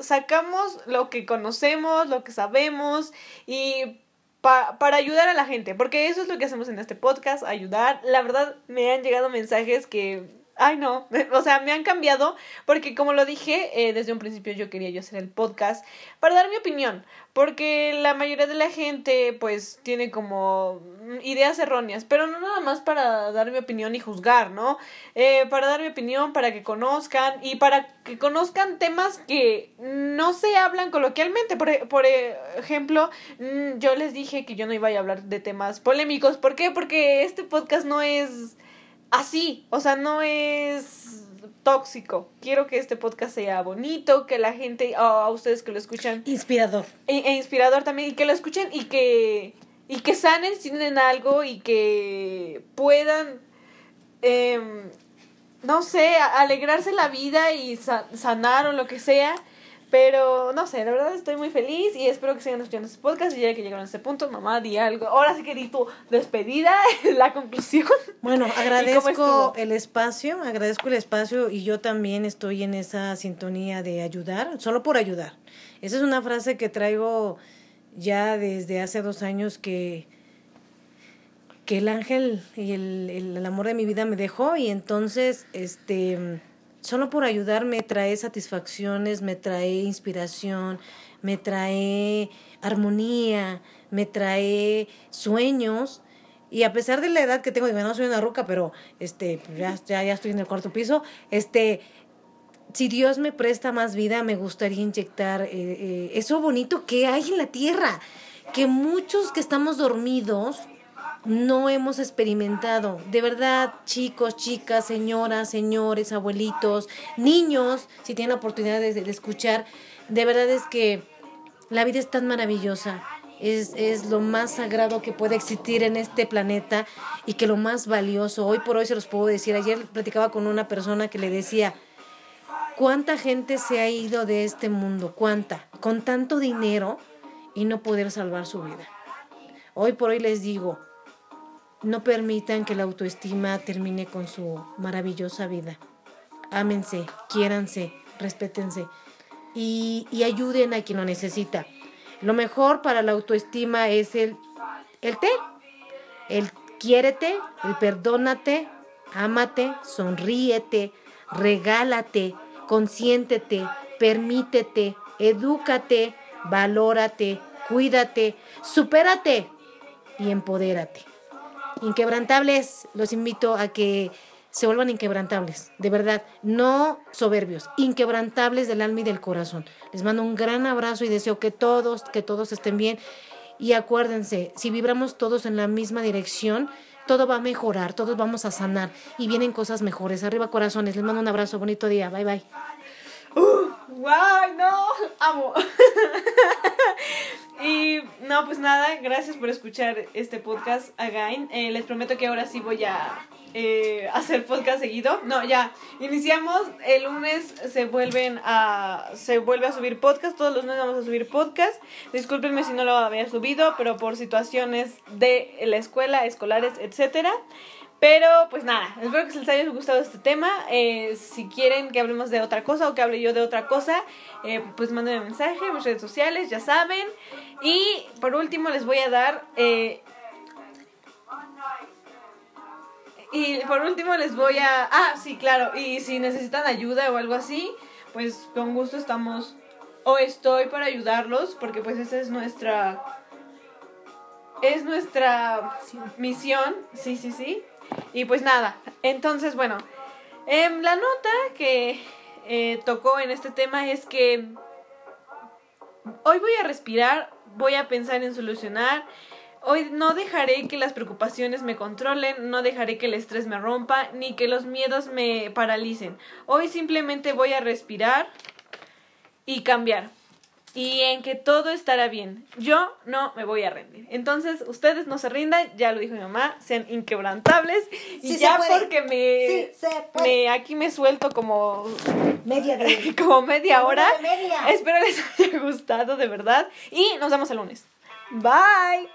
A: sacamos lo que conocemos, lo que sabemos y pa- para ayudar a la gente, porque eso es lo que hacemos en este podcast, ayudar. La verdad, me han llegado mensajes que, ay no, o sea, me han cambiado, porque como lo dije, eh, desde un principio yo quería yo hacer el podcast para dar mi opinión, porque la mayoría de la gente pues tiene como ideas erróneas, pero no nada más para dar mi opinión y juzgar, ¿no? Eh, para dar mi opinión, para que conozcan y para que conozcan temas que no se hablan coloquialmente. Por, e- por ejemplo, mm, yo les dije que yo no iba a hablar de temas polémicos. ¿Por qué? Porque este podcast no es así, o sea, no es tóxico. Quiero que este podcast sea bonito, que la gente, o a ustedes que lo escuchan,
B: Inspirador.
A: e, e inspirador también, y que lo escuchen y que, y que sanen si tienen algo y que puedan, em, no sé, alegrarse la vida y sa- sanar o lo que sea. Pero no sé, la verdad estoy muy feliz y espero que sigan escuchando este podcast. Y ya que llegaron a este punto, mamá, di algo. Ahora sí que di tu despedida, la conclusión.
B: Bueno, agradezco el espacio, agradezco el espacio y yo también estoy en esa sintonía de ayudar, solo por ayudar. Esa es una frase que traigo ya desde hace dos años que, que el ángel y el, el- el amor de mi vida me dejó y entonces, este, solo por ayudar me trae satisfacciones, me trae inspiración, me trae armonía, me trae sueños. Y a pesar de la edad que tengo, digo, no soy una ruca, pero este, ya, ya, ya estoy en el cuarto piso, este, si Dios me presta más vida, me gustaría inyectar eh, eh, eso bonito que hay en la tierra, que muchos que estamos dormidos no hemos experimentado. De verdad, chicos, chicas, señoras, señores, abuelitos, niños, si tienen la oportunidad de, escuchar, de verdad es que la vida es tan maravillosa. Es, es lo más sagrado que puede existir en este planeta y que lo más valioso, hoy por hoy se los puedo decir, ayer platicaba con una persona que le decía, ¿Cuánta gente se ha ido de este mundo? ¿Cuánta? Con tanto dinero y no poder salvar su vida. Hoy por hoy les digo, no permitan que la autoestima termine con su maravillosa vida. Ámense, quiéranse, respétense y, y ayuden a quien lo necesita. Lo mejor para la autoestima es el, el té, el quiérete, el perdónate, ámate, sonríete, regálate, consiéntete, permítete, edúcate, valórate, cuídate, supérate y empodérate. Inquebrantables, los invito a que se vuelvan inquebrantables, de verdad, no soberbios, inquebrantables del alma y del corazón. Les mando un gran abrazo y deseo que todos, que todos estén bien. Y acuérdense, si vibramos todos en la misma dirección, todo va a mejorar, todos vamos a sanar y vienen cosas mejores. Arriba corazones, les mando un abrazo, bonito día, bye bye.
A: ¡Wow! ¡No! ¡Amo! y no, pues nada, gracias por escuchar este podcast, Again. Eh, les prometo que ahora sí voy a eh, hacer podcast seguido. No, ya, iniciamos. El lunes se vuelven a. Se vuelve a subir podcast. Todos los lunes vamos a subir podcast. Discúlpenme si no lo había subido, pero por situaciones de la escuela, escolares, etcétera. Pero pues nada, espero que les haya gustado este tema. Eh, si quieren que hablemos de otra cosa o que hable yo de otra cosa, eh, pues mándenme mensaje en mis redes sociales, ya saben. Y por último les voy a dar... eh, y por último les voy a... Ah, sí, claro. Y si necesitan ayuda o algo así, pues con gusto estamos... O estoy para ayudarlos, porque pues esa es nuestra... Es nuestra misión, sí, sí, sí. Y pues nada, entonces bueno, em, la nota que eh, tocó en este tema es que hoy voy a respirar, voy a pensar en solucionar, hoy no dejaré que las preocupaciones me controlen, no dejaré que el estrés me rompa, ni que los miedos me paralicen. Hoy simplemente voy a respirar y cambiar. Y en que todo estará bien. Yo no me voy a rendir. Entonces, ustedes no se rindan, ya lo dijo mi mamá, sean inquebrantables. Y
B: Sí
A: ya porque me,
B: Sí
A: me aquí me suelto como
B: Media de...
A: como media hora.
B: Media.
A: Espero les haya gustado de verdad y nos vemos el lunes. Bye.